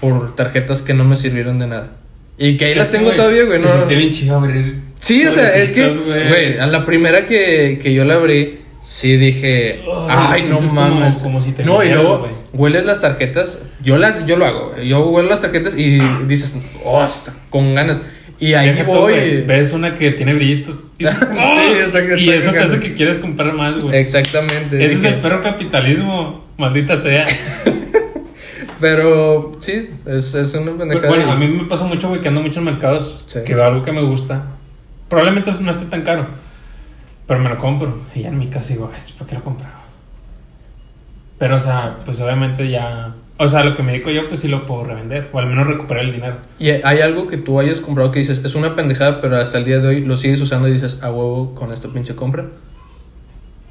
Por tarjetas que no me sirvieron de nada. Y que ahí las tengo todavía, güey. Se No, siente bien chido abrir. Sí, o sea, es que, güey, a la primera que, que yo la abrí, sí dije, Ay, ay, no sientes como- mames. como si te no, y luego hueles las tarjetas, yo las, yo lo hago, yo huelo las tarjetas y dices, oh, está con ganas. Y ahí voy. Ves una que tiene brillitos. Y, dices, Sí, "Ah", está y está eso que te hace que quieres comprar más, güey. Exactamente. Ese es el perro capitalismo, maldita sea. Pero sí, es, es una pendejada. bueno, y- a mí me pasa mucho, güey, que ando mucho en mercados, Sí. que veo algo que me gusta. Probablemente no esté tan caro, pero me lo compro. Y ya en mi casa digo, ay, ¿por qué lo compraba? Pero, o sea, pues obviamente ya... O sea, lo que me dedico yo, pues sí lo puedo revender, o al menos recuperar el dinero. Y hay algo que tú hayas comprado que dices, es una pendejada, pero hasta el día de hoy lo sigues usando y dices, a huevo con esta pinche compra.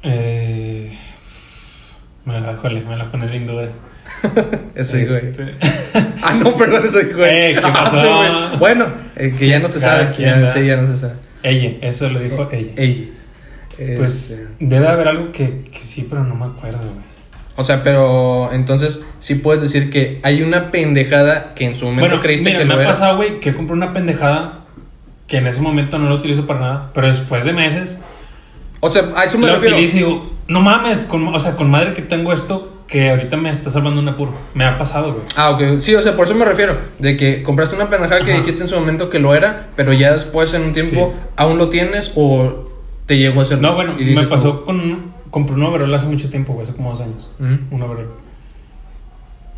Eh... Me la, me la pones bien dura. Eso digo. Este- Ah, no, perdón, eso Eh. ¿qué Ah, pasó? sí. Bueno, eh, que ya no se sabe. ya, ya no se sabe. ella, eso lo dijo ella. Ella. Pues Este, debe haber algo que, que sí, pero no me acuerdo, güey. o sea, pero entonces sí puedes decir que hay una pendejada que en su momento Bueno, creíste mira, que me no ha era. pasado, güey, que compré una pendejada que en ese momento no la utilizo para nada, pero después de meses O sea, a eso me la refiero. utilizo y digo, no mames, con, o sea, con madre que tengo esto que ahorita me está salvando un apuro. Me ha pasado, güey. Ah, ok. Sí, o sea, por eso me refiero. De que compraste una pendejada que Ajá. dijiste en su momento que lo era, pero ya después en un tiempo Sí. aún lo tienes o te llegó a ser. No, bueno, y dices me pasó como, con... Compré un overall hace mucho tiempo, güey, hace como dos años. "Ujú". Un overall.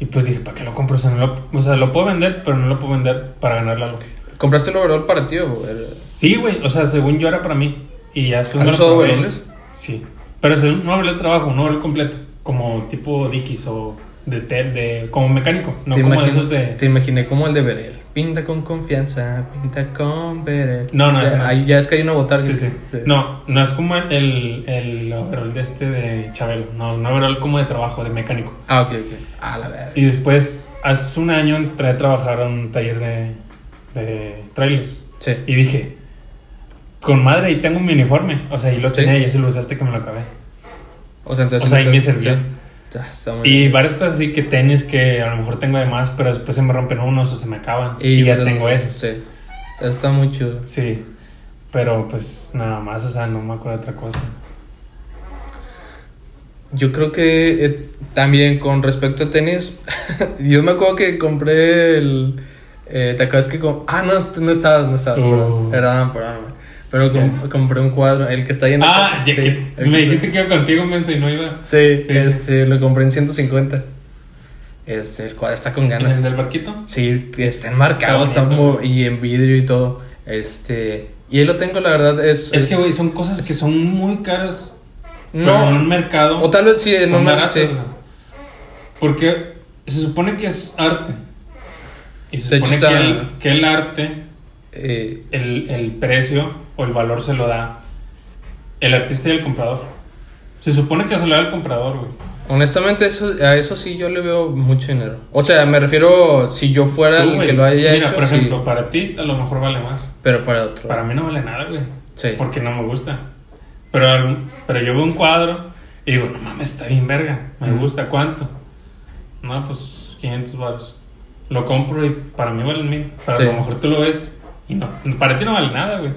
Y pues dije, ¿para qué lo compro? O sea, no lo, o sea, lo puedo vender, pero no lo puedo vender para ganarle algo. ¿Compraste el overall para ti o era- Sí, güey, o sea, según yo era para mí. Y ya después ¿Has me lo usado probé. overoles? Sí. Pero es un overall de trabajo, un overall completo. Como tipo Dickies o de, te- de como mecánico. No como imagino- esos de. te imaginé como el de Berel. Pinta con confianza, pinta con Berel. No, no, no es. ahí ya es que hay una botarga. Sí, sí. No, no es como el, el overall de este de Chabelo. No, un overall como de trabajo, de mecánico. Ah, ok, ok. Ah, la verga. Y después, hace un año entré a trabajar a un taller de, de trailers. Sí. Y dije, con madre, ahí tengo mi uniforme. O sea, y lo Sí. tenía y ese lo usaste que me lo acabé. O sea, entonces. O sea, ahí no me sí. Y varias cosas así que tenis que a lo mejor tengo de más, pero después se me rompen unos o se me acaban. Y, ya pues, tengo esos. Sí. O sea, está muy chido. Sí. Pero pues nada más, o sea, no me acuerdo de otra cosa. Yo creo que eh, también con respecto a tenis, yo me acuerdo que compré el. Eh, ¿Te acuerdas que Ah, no, no estabas, no estabas. Uh. Perdón, perdón. Pero com- compré un cuadro, el que está ahí en la Ah, casa. ya sí, que el me dijiste que iba contigo, menso, y no iba. Sí, Sí, sí. este, lo compré en 150. Este, el cuadro está con ¿En ganas. el del barquito? Sí, está enmarcado, Está está, como- y en vidrio y todo. Este, y ahí lo tengo, la verdad, es. Es que, güey, son cosas que son muy caras. No. en un mercado. O tal vez sí, en un baratas, sí. Porque se supone que es arte. Y se De hecho, supone que, el, que el arte, Eh, el, el precio o el valor se lo da el artista y el comprador. Se supone que se lo da el comprador, güey. honestamente, eso, a eso sí yo le veo mucho dinero. O sea, me refiero si yo fuera Tú, el güey, que lo haya Mira, hecho, por sí, ejemplo, para ti a lo mejor vale más. pero para otro. Para mí no vale nada, güey. Sí. Porque no me gusta. Pero, pero yo veo un cuadro y digo, no mames, está bien verga. Me Ujú. gusta. ¿Cuánto? No, pues 500 baros. Lo compro y para mí vale mil. Pero Sí. a lo mejor tú lo ves y no. Para ti no vale nada, güey.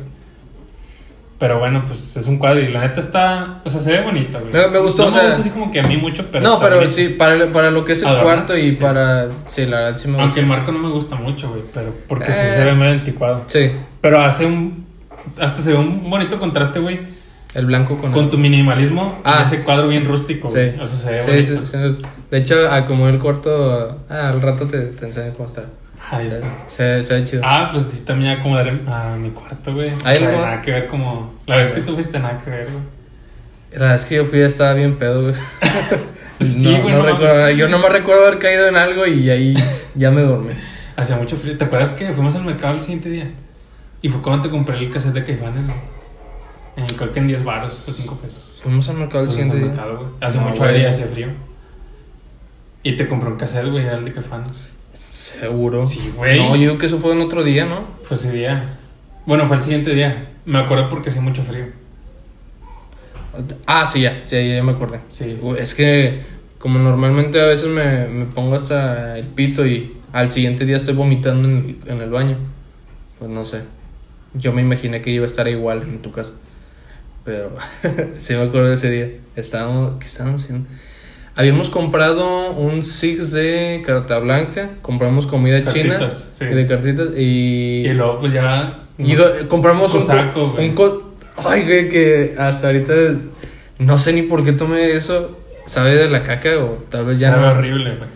Pero bueno, pues es un cuadro y la neta está. O sea, se ve bonito, güey. Me- me gustó, No o me sea- gusta así como que a mí mucho, pero. no, pero sí, para, para lo que es el Adorno, cuarto y sí. para... Sí, la verdad sí me Aunque gusta. el marco no me gusta mucho, güey. Pero porque sí Eh. se ve medio anticuado. Sí, Pero hace un. Hasta se ve un bonito contraste, güey. el blanco con... Con el- tu minimalismo Ah. ese cuadro bien rústico, Sí. güey. O sea, se ve Sí, bonito. sí. De hecho, acomodé el cuarto... Ah, al rato te, te enseño cómo está. Ahí está. Se, se ve chido. Ah, pues sí, también acomodaré a mi cuarto, güey. O Ahí sea, lo vas. nada que ver como... La vez que tú fuiste, nada que ver, güey. La es que yo fui, estaba bien pedo, güey. Sí, no, güey, no no recuerdo, yo no me recuerdo haber caído en algo y ahí ya me dormí. Hacía mucho frío. ¿Te acuerdas que fuimos al mercado el siguiente día? Y fue cuando te compré el cassette de Caifanes, güey. Creo que en 10 baros o 5 pesos. Fuimos al mercado el siguiente día. mercado, güey. Hace mucho y hacía frío. Y te compré un cassette, güey, era el de Caifanes. Seguro. Sí, güey. No, yo digo que eso fue en otro día, ¿no? Fue ese día. Bueno, fue el siguiente día. Me acuerdo porque hacía mucho frío. Ah, sí, ya, sí, ya me acordé. Sí. Es que como normalmente a veces me, me pongo hasta el pito y al siguiente día estoy vomitando en el, en el baño. Pues no sé. Yo me imaginé que iba a estar igual en tu casa. Pero sí me acuerdo de ese día. Estábamos, ¿qué estábamos haciendo? Habíamos comprado un Six de carta blanca, compramos comida china sí. de cartitas y, Y luego, pues ya. y do- compramos un, Cosaco, co- güey. un co- Ay, güey, que hasta ahorita no sé ni por qué tomé eso. ¿Sabe de la caca o tal vez ya Sabe no? horrible, güey.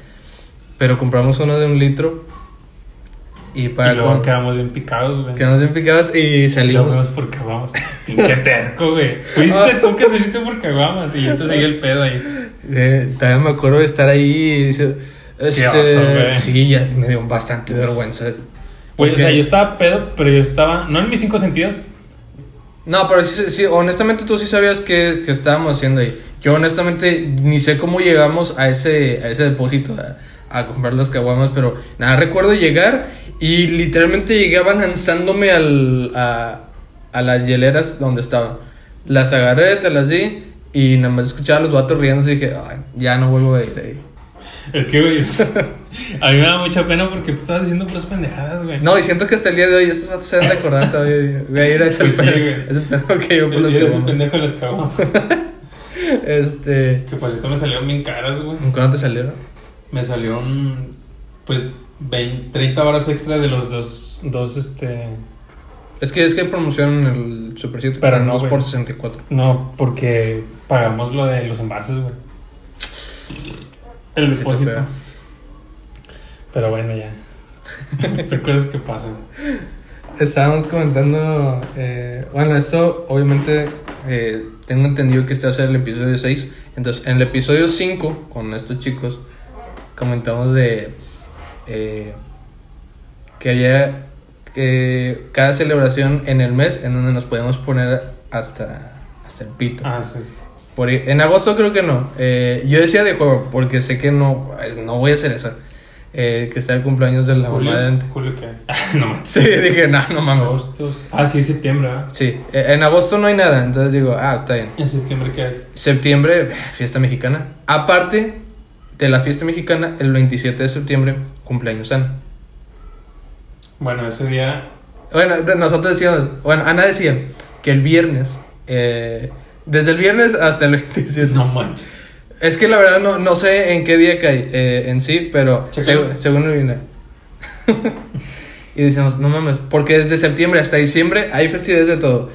Pero compramos uno de un litro. Y para y luego quedamos bien picados, güey. quedamos bien picados y Y salimos. fuimos por caguamas. Pinche terco, güey. Fuiste tú que saliste por caguamas y yo te seguí el pedo ahí. Eh, también me acuerdo de estar ahí y dice, este, oso, sí, ya me dio bastante vergüenza. Güey, o sea, yo estaba pedo, pero yo estaba. No en mis cinco sentidos. No, pero sí, sí, honestamente tú sí sabías qué, qué estábamos haciendo ahí. Yo honestamente ni sé cómo llegamos a ese, a ese depósito a, a comprar las caguamas, pero nada, recuerdo llegar y literalmente llegué avanzándome al, a, a las hieleras donde estaban. Las agarré, te las di y nada más escuchaba a los vatos riendo y dije, "Ay, ya no vuelvo a ir ahí. Es que, güey. a mí me da mucha pena porque tú estabas haciendo puras pendejadas, güey. No, y siento que hasta el día de hoy estos vatos se van a acordar todavía. Voy a ir a ese, Pues sí, güey. ese pedo que yo por las era ese pendejo de las caguamas. Este, que por cierto me salieron bien caras, güey. ¿cuándo te salieron? Me salieron, pues, 20, 30 horas extra de los dos, dos, este... Es que es que en el Super 7 que Pero no, 2 güey. por 64. No, porque pagamos lo de los envases, güey. El depósito. Pero bueno, ya. Son cosas que pasan. Estábamos comentando, eh, bueno, esto obviamente eh, tengo entendido que este va a ser el episodio 6. Entonces, en el episodio 5, con estos chicos, comentamos de eh, que había eh, cada celebración en el mes en donde nos podíamos poner hasta, hasta el pito. Ah, sí, sí. Por, en agosto creo que no. Eh, yo decía de juego, porque sé que no, eh, no voy a hacer eso. Eh, que está el cumpleaños de la mamá de. Julio, ¿qué? no manches. Sí, dije, no, no mames. Agosto. Ah, sí, es septiembre, ¿verdad? Sí, eh, en agosto no hay nada, entonces digo, ah, está bien. En septiembre, ¿qué hay? Septiembre, eh, fiesta mexicana. Aparte de la fiesta mexicana, el 27 de septiembre, cumpleaños Ana. Bueno, ese día. Bueno, nosotros decíamos, bueno, Ana decía que el viernes, eh, desde el viernes hasta el 27. No manches. Es que la verdad no, no sé en qué día cae eh, en sí, pero seg- según me vine. y decíamos, no mames, porque desde septiembre hasta diciembre hay festividades de todo.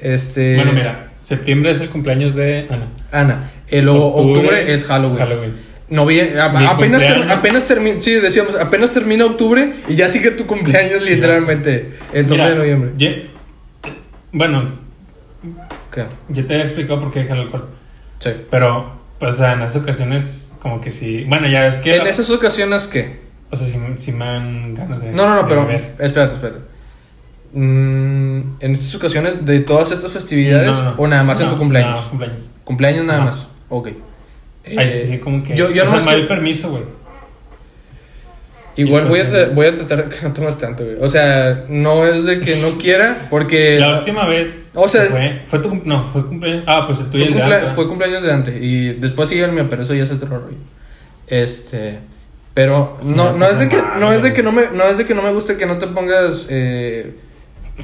Este. Bueno, mira, septiembre es el cumpleaños de Ana. Ana. Y luego octubre, es Halloween. Halloween. Novie- a- Mi apenas, ter- apenas termina, sí, decíamos, apenas termina octubre y ya sigue tu cumpleaños Sí, literalmente, el 12 Mira, de noviembre. ye- bueno, ¿Qué? yo te había explicado por qué dejé el alcohol. Sí. Pero, pues, o sea, en esas ocasiones, como que sí. Bueno, ya es que. En esas ocasiones, ¿qué? O sea, si, si me dan ganas de. No, no, no, pero beber. espérate, espérate. Mm, en estas ocasiones, de todas estas festividades, No, no. o nada más en No, tu cumpleaños. Nada más cumpleaños. Cumpleaños nada No. más. Ok. Ay, Eh, sí, como que. Yo, yo o sea, nomás me que- permiso, güey. Igual voy a, voy a tratar de que no tomes tanto, güey. O sea, no es de que no quiera, porque. La última vez. o sea, fue. Fue tu. No, fue cumpleaños. Ah, pues el tuyo Fue, el cumplea- fue cumpleaños de antes y después sigue el mío, pero eso ya es otro rollo. Este, pero Sí, no, no es de puso que mal, no es de güey. que no me no es de que no me guste que no te pongas eh,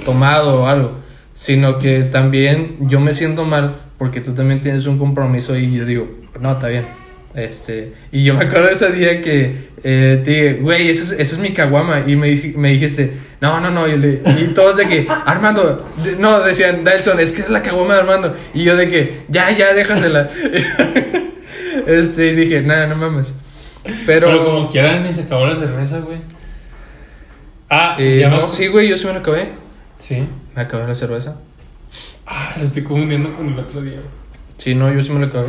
tomado o algo, sino que también yo me siento mal porque tú también tienes un compromiso y yo digo, no, está bien. Este, y yo me acuerdo de ese día que eh, te dije, güey, esa es, esa es mi caguama. Y me, me dijiste, no, no, no. Y, le- y todos de que, Armando, de- no, decían, Delson, es que es la caguama de Armando. Y yo de que, ya, ya, déjasela. este, y dije, nada, no mames. Pero, Pero como quieran, ni se acabó la cerveza, güey. Ah, eh, ya me- no, sí, güey, yo sí me la acabé. Sí. Me acabé la cerveza. Ah, lo estoy confundiendo con el otro día. Sí, no, yo sí me lo acabé.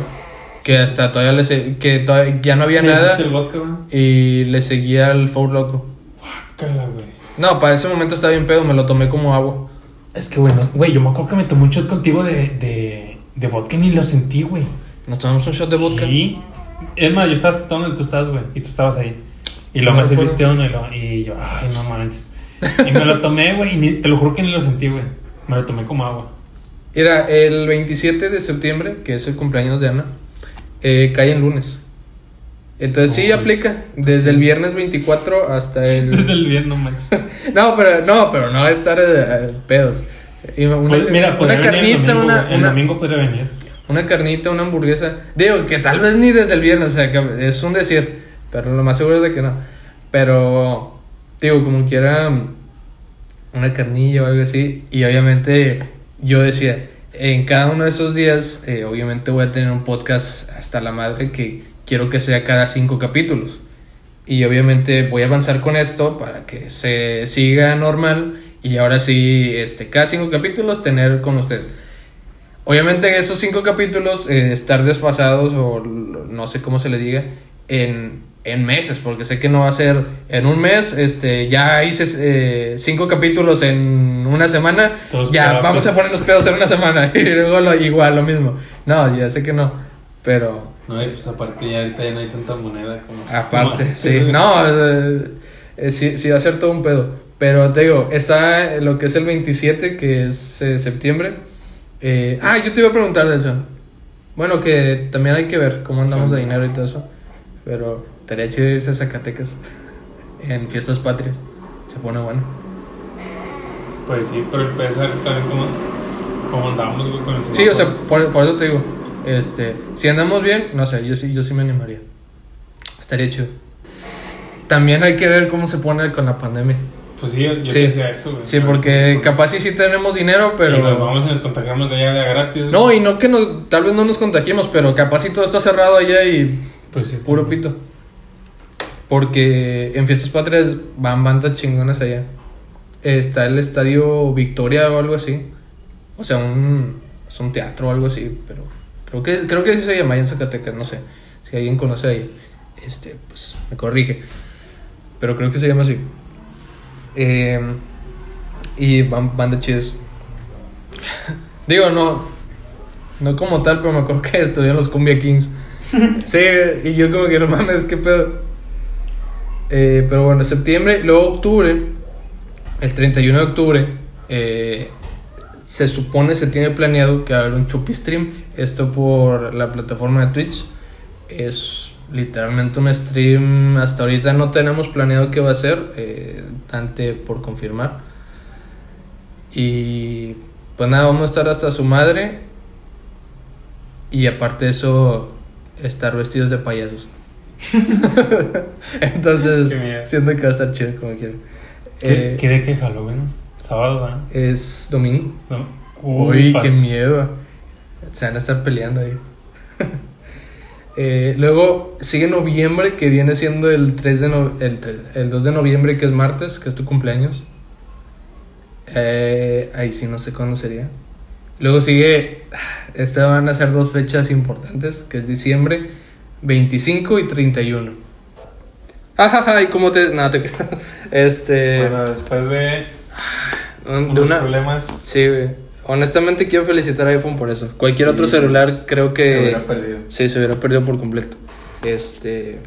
Que hasta todavía le se- que todavía ya no había ¿Le nada el vodka, y le seguía el Four Loco. Guácala, güey. No, para ese momento estaba bien pedo, me lo tomé como agua. Es que, güey, no- güey, yo me acuerdo que me tomé un shot contigo de, de, de vodka y ni lo sentí, güey. Nos tomamos un shot de vodka. Sí. Es más, yo estaba donde tú estás, güey, y tú estabas ahí. Y luego No me serviste uno y, lo- y yo, ay, no manches. Y me lo tomé, güey, y ni- te lo juro que ni lo sentí, güey. Me lo tomé como agua. Era el 27 de septiembre, que es el cumpleaños de Ana, eh, cae en lunes. Entonces sí Uy. aplica, desde Sí. el viernes 24 hasta el... Desde el viernes, no manches. No, pero no, pero no va a estar eh, pedos. Una, Pues, mira, una venir el carnita, domingo, una. El domingo podría venir. una carnita, una hamburguesa. Digo, que tal vez ni desde el viernes, o sea, que es un decir, pero lo más seguro es de que no. Pero, digo, como quiera, una carnilla o algo así. Y obviamente yo decía, en cada uno de esos días, eh, obviamente voy a tener un podcast hasta la madre que quiero que sea cada cinco capítulos. Y obviamente voy a avanzar con esto para que se siga normal y ahora sí, este, cada cinco capítulos tener con ustedes. Obviamente en esos cinco capítulos eh, estar desfasados o no sé cómo se le diga en, en meses, porque sé que no va a ser en un mes, este, ya hice eh, cinco capítulos en una semana, Todos ya pedazos. vamos a poner los pedos en una semana y luego lo, igual lo mismo. No, ya sé que no, pero No, y pues aparte ya ahorita ya no hay tanta moneda como... Aparte, como sí. No, eh, eh, sí, sí va a ser todo un pedo. Pero te digo, está lo que es el 27, que es eh, septiembre. Eh, ah, yo te iba a preguntar de eso. Bueno, que también hay que ver cómo andamos de dinero y todo eso. Pero estaría chido irse a Zacatecas en fiestas patrias. Se pone bueno. Pues sí, pero el peso también como, como andamos, güey, con el Sí, o sea, semáforo. por, por eso te digo. Este, si andamos bien, no sé, yo sí, yo sí me animaría. Estaría chido. También hay que ver cómo se pone con la pandemia. Pues sí, yo Sí. te decía eso, güey. Sí, porque capaz sí sí tenemos dinero, Pero... Y nos vamos a contagiarnos de allá de gratis. No, y no que nos, tal vez no nos contagiemos, pero capaz sí todo está cerrado allá y Pues sí. puro pito. Porque en Fiestas Patrias van bandas chingonas allá. Está el Estadio Victoria o algo así. O sea, un, es un teatro o algo así, pero creo que, creo que así se llama allá en Zacatecas, no sé. Si alguien conoce ahí, este, pues me corrige. Pero creo que se llama así. Eh, y van bandas chidas. Digo, no, no como tal, pero me acuerdo que estuvieron los Cumbia Kings. Sí, y yo como que no mames, qué pedo. Eh, pero bueno, septiembre, luego octubre, el 31 de octubre, eh, se supone, se tiene planeado que va a haber un Chupi Stream. Esto por la plataforma de Twitch. Es literalmente un stream. Hasta ahorita no tenemos planeado qué va a ser. Eh, ante por confirmar. Y pues nada, vamos a estar hasta su madre. Y aparte de eso, estar vestidos de payasos. Entonces, siento que va a estar chido como quieran. ¿Qué, Eh, ¿Qué de qué Halloween? Sábado, ¿verdad? es domingo. No. Uy, Ufas. qué miedo. Se van a estar peleando ahí. Eh, luego sigue noviembre, que viene siendo el 3 de no- el, 3 el 2 de noviembre, que es martes, que es tu cumpleaños. Eh, ahí sí no sé cuándo sería. Luego sigue, estas van a ser dos fechas importantes, que es diciembre 25 y 31. Ajaja, ¿y cómo te...? Nada, te. Este... Bueno, después de un- de unos una... problemas. Sí, güey. Honestamente quiero felicitar a iPhone por eso. Cualquier Sí. otro celular creo que... Se hubiera perdido. Sí, se hubiera perdido por completo. Este...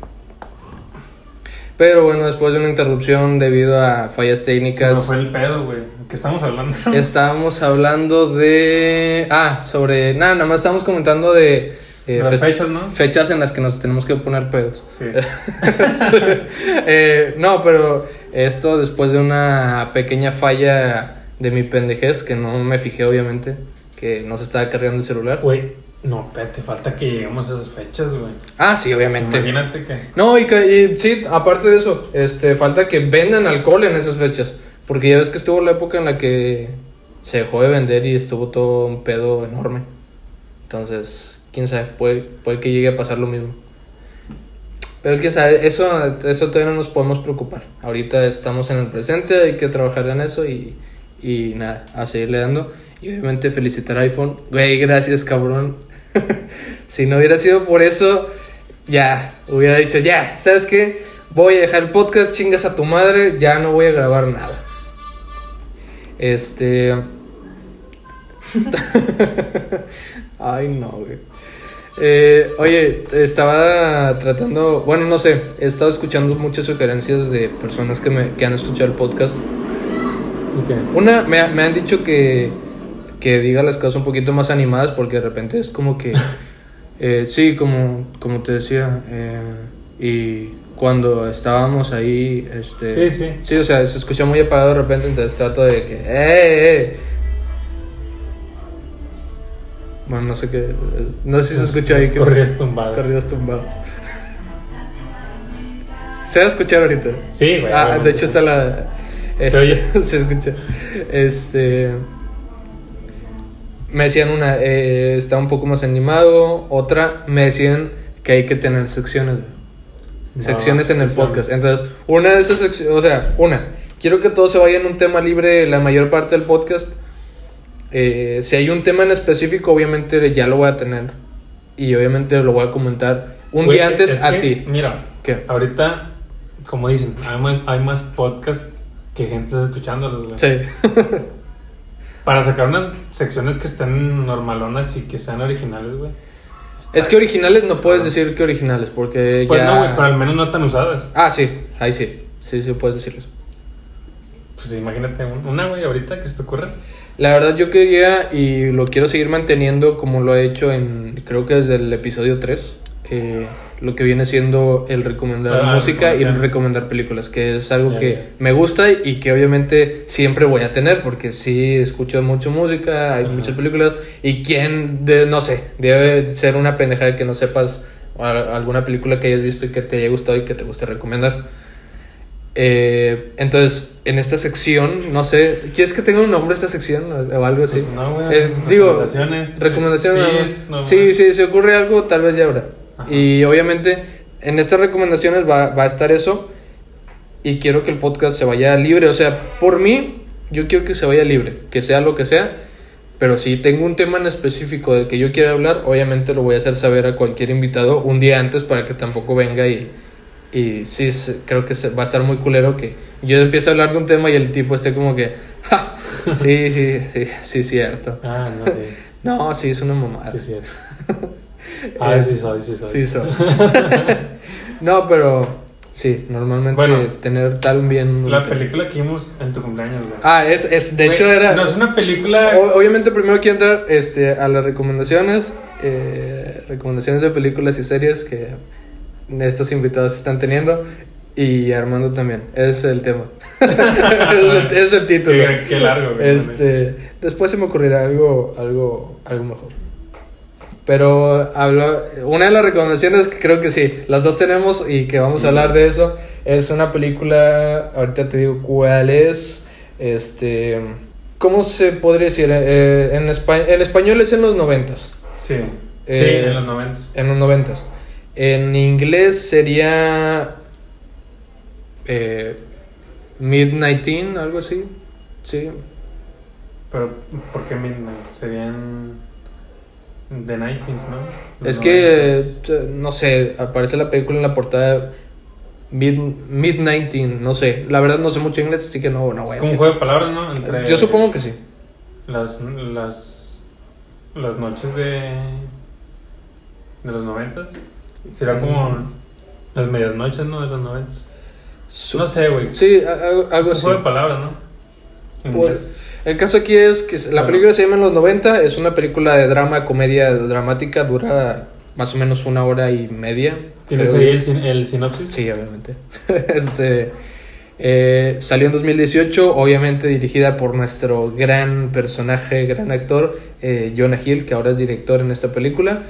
Pero bueno, después de una interrupción debido a fallas Se técnicas, fue el pedo, güey. ¿Qué estamos hablando? estábamos hablando de... Ah, sobre... Nada, nada más estábamos comentando de... eh, Las fechas, ¿no? Fechas en las que nos tenemos que poner pedos. Sí. Eh, no, pero esto después de una pequeña falla de mi pendejez, que no me fijé obviamente, que no se estaba cargando el celular. Güey, no, espérate, falta que lleguemos a esas fechas, güey. Ah, sí, obviamente. Imagínate que. No, y, que, y sí, aparte de eso, este, falta que vendan alcohol en esas fechas. Porque ya ves que estuvo la época en la que se dejó de vender y estuvo todo un pedo enorme. Entonces, quién sabe, puede, puede que llegue a pasar lo mismo. Pero quién sabe, eso, eso todavía no nos podemos preocupar. Ahorita estamos en el presente, hay que trabajar en eso y, y nada, a seguirle dando. Y obviamente felicitar a iPhone. Güey, gracias, cabrón. si no hubiera sido por eso, ya, hubiera dicho, ya, ¿sabes qué? Voy a dejar el podcast, chingas a tu madre, ya no voy a grabar nada. Este... Ay, no, güey. Eh, oye, estaba tratando, bueno, no sé, he estado escuchando muchas sugerencias de personas que, me, que han escuchado el podcast. Una, me, me han dicho que, que diga las cosas un poquito más animadas porque de repente es como que, eh, sí, como, como te decía, eh, y cuando estábamos ahí, este... Sí, sí. Sí, o sea, se escuchó muy apagado de repente, entonces trato de que, ¡eh, eh! Bueno, no sé qué, no sé si se escuchó ahí. Los que- corridos tumbados. Corridos tumbados. ¿Se va a escuchar ahorita? Sí, güey. Ah, de hecho está la. este, oye? se escucha. Este. Me decían una, eh, está un poco más animado. Otra, me decían que hay que tener secciones. No, secciones en el secciones. podcast. Entonces, una de esas secciones, o sea, una, quiero que todo se vaya en un tema libre la mayor parte del podcast. Eh, si hay un tema en específico, obviamente ya lo voy a tener. Y obviamente lo voy a comentar un Güey, día antes es a que, ti. Mira, ¿Qué? ahorita, como dicen, hay más, hay más podcast que gente está escuchándolos, güey. Sí. Para sacar unas secciones que estén normalonas y que sean originales, güey. Es que originales no puedes decir que originales, porque Pues ya... no, güey, pero al menos no tan usadas. Ah, sí, ahí sí. Sí, sí, puedes decirlo. Pues imagínate un- una, güey, ahorita que se te ocurra. La verdad yo quería y lo quiero seguir manteniendo como lo he hecho en, creo que desde el episodio 3, eh, lo que viene siendo el recomendar Ah, música y el recomendar películas, que es algo que me gusta y que obviamente siempre voy a tener, porque sí escucho mucho música, hay muchas películas, y quién, de, no sé, debe ser una pendejada que no sepas alguna película que hayas visto y que te haya gustado y que te guste recomendar. Eh, entonces, en esta sección, no sé, ¿quieres que tenga un nombre esta sección o algo así? Pues no, güey, Eh, digo, recomendaciones. recomendaciones. Sí, normal. sí, sí, se ocurre algo, tal vez ya habrá. Y obviamente, en estas recomendaciones va, va a estar eso. Y quiero que el podcast se vaya libre. O sea, por mí, yo quiero que se vaya libre, que sea lo que sea. Pero si tengo un tema en específico del que yo quiera hablar, obviamente lo voy a hacer saber a cualquier invitado un día antes para que tampoco venga y, y sí, creo que se- va a estar muy culero que yo empiezo a hablar de un tema y el tipo esté como que, "Ja, sí, sí, sí, sí, cierto. Ah, no, sí. No, sí, es una mamada. Sí, sí. Ah, sí soy, sí soy. Sí, soy. no, pero sí, normalmente Bueno, tener tal bien... La película que vimos en tu cumpleaños, güey. Ah, es, es de hecho era... No es una película. O- obviamente primero quiero entrar este, a las recomendaciones, eh, recomendaciones de películas y series que estos invitados están teniendo y Armando también, es el tema. es, el, es el título. Qué, qué largo. Este, después se me ocurrirá algo, algo, algo mejor. Pero habla, una de las recomendaciones que creo que sí, las dos tenemos y que vamos Sí. a hablar de eso, es una película, ahorita te digo cuál es, este, ¿cómo se podría decir? Eh, en, espa- en español es en los noventas, Sí. Eh, sí, en los noventas. en los noventas. En inglés sería eh, Mid-19, algo así, sí. Pero, ¿por qué Midnight? Serían. The 90s, ¿no? Es que, 90s. eh, no sé, aparece la película en la portada Mid, Mid-19, no sé. La verdad no sé mucho inglés, así que no, no voy Es a como un juego de palabras, ¿no? Entre Yo supongo que sí. Las, las, las noches de, de los noventas. Será como Mm. las medias noches, ¿no? De los noventas. No sé, güey. Sí, a- a- algo es un así. de palabras, ¿no? Pues, el caso aquí es que la Bueno. película se llama En los 90, es una película de drama, comedia dramática, dura más o menos una hora y media. ¿Tienes ahí el, sin- el sinopsis? Sí, obviamente. este, eh, salió en 2018, obviamente dirigida por nuestro gran personaje, gran actor, eh, Jonah Hill, que ahora es director en esta película.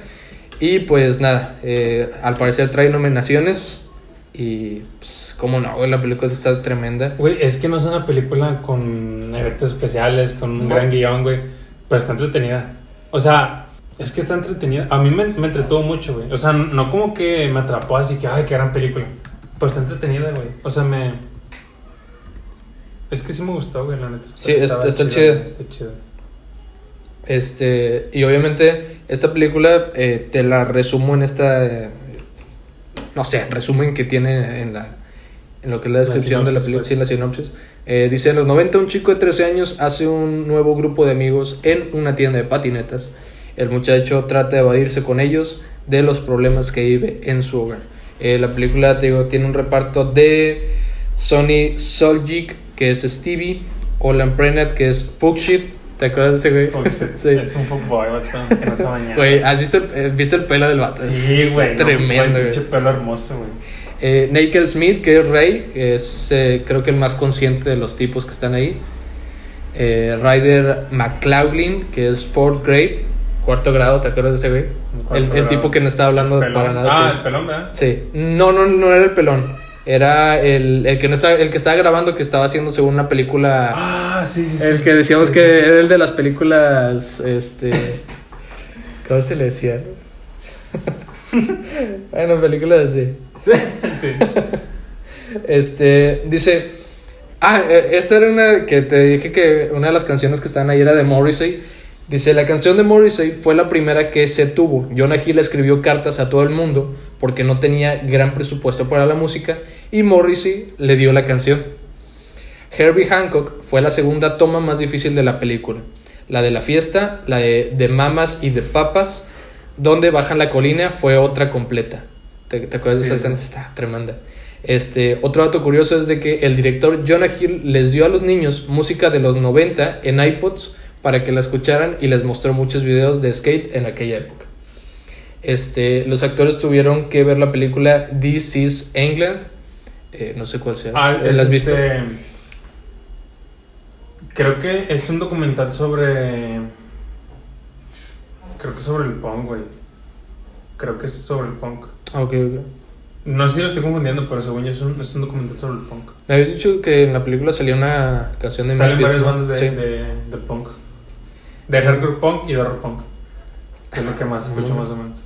Y pues nada, eh, al parecer trae nominaciones. Y pues, como no, güey, la película está tremenda. Güey, es que no es una película con efectos especiales, con un No. gran guion, güey. Pero está entretenida. O sea, es que está entretenida. A mí me, me entretuvo mucho, güey. O sea, no como que me atrapó así que, ay, qué gran película. Pues está entretenida, güey. O sea, me. Es que sí me gustó, güey, la neta. Sí, está- güey, Está chido. Este, y obviamente esta película eh, te la resumo en esta. eh, no sé, resumen que tiene en la. En lo que es la La descripción de la película, pues. sí, la sinopsis. Eh, dice: En los 90, un chico de 13 años hace un nuevo grupo de amigos en una tienda de patinetas. El muchacho trata de evadirse con ellos de los problemas que vive en su hogar. La película, te digo, tiene un reparto de Sonny Soljic, que es Stevie, Olan Prenat, que es Fuckshit. ¿Te acuerdas de ese güey? Fuck shit. sí. Es un fuckboy, vato, que no se baña. Güey, ¿has visto el, eh, visto el pelo del vato? Sí, Es güey. no, Tremendo, güey, pelo hermoso, güey. Eh, Nickel Smith, que es Rey, es eh, creo que el más consciente de los tipos que están ahí. Eh, Ryder McLaughlin, que es fourth grade, cuarto grado, ¿te acuerdas de ese güey? El, el tipo que no está hablando Pelón. para nada. Ah, sí. el pelón, ¿verdad? Sí. No, no, no era el pelón. Era el, el que no estaba, el que estaba grabando que estaba haciendo según una película. Ah, sí, sí, sí. el que decíamos Sí, que sí. era el de las películas. Este. ¿Cómo se le decía? bueno, películas así. Sí, sí. Este, dice, ah, eh, esta era una que te dije que una de las canciones que estaban ahí era de Morrissey. Dice, la canción de Morrissey fue la primera que se tuvo. Jonah Hill escribió cartas a todo el mundo porque no tenía gran presupuesto para la música y Morrissey le dio la canción. Herbie Hancock fue la segunda toma más difícil de la película. La de la fiesta, la de, de mamas y de papas, donde bajan la colina, fue otra completa. ¿Te, te acuerdas Sí, de esa escena? Está tremenda. Este, otro dato curioso es de que el director Jonah Hill les dio a los niños música de los 90 en iPods para que la escucharan y les mostró muchos videos de skate en aquella época. Este, los actores tuvieron que ver la película This is England. Eh, no sé cuál sea. Ah, ¿La es has visto? este... Creo que es un documental sobre... Creo que sobre el punk, güey. Creo que es sobre el punk. Ah, ok, ok. No sé si lo estoy confundiendo, pero según yo es un, es un documental sobre el punk. Me habías dicho que en la película salía una canción de Salen varias bandas de, Sí. de, de punk. De hardcore punk y de rock punk. Que es lo que más escucho Ujú. más o menos.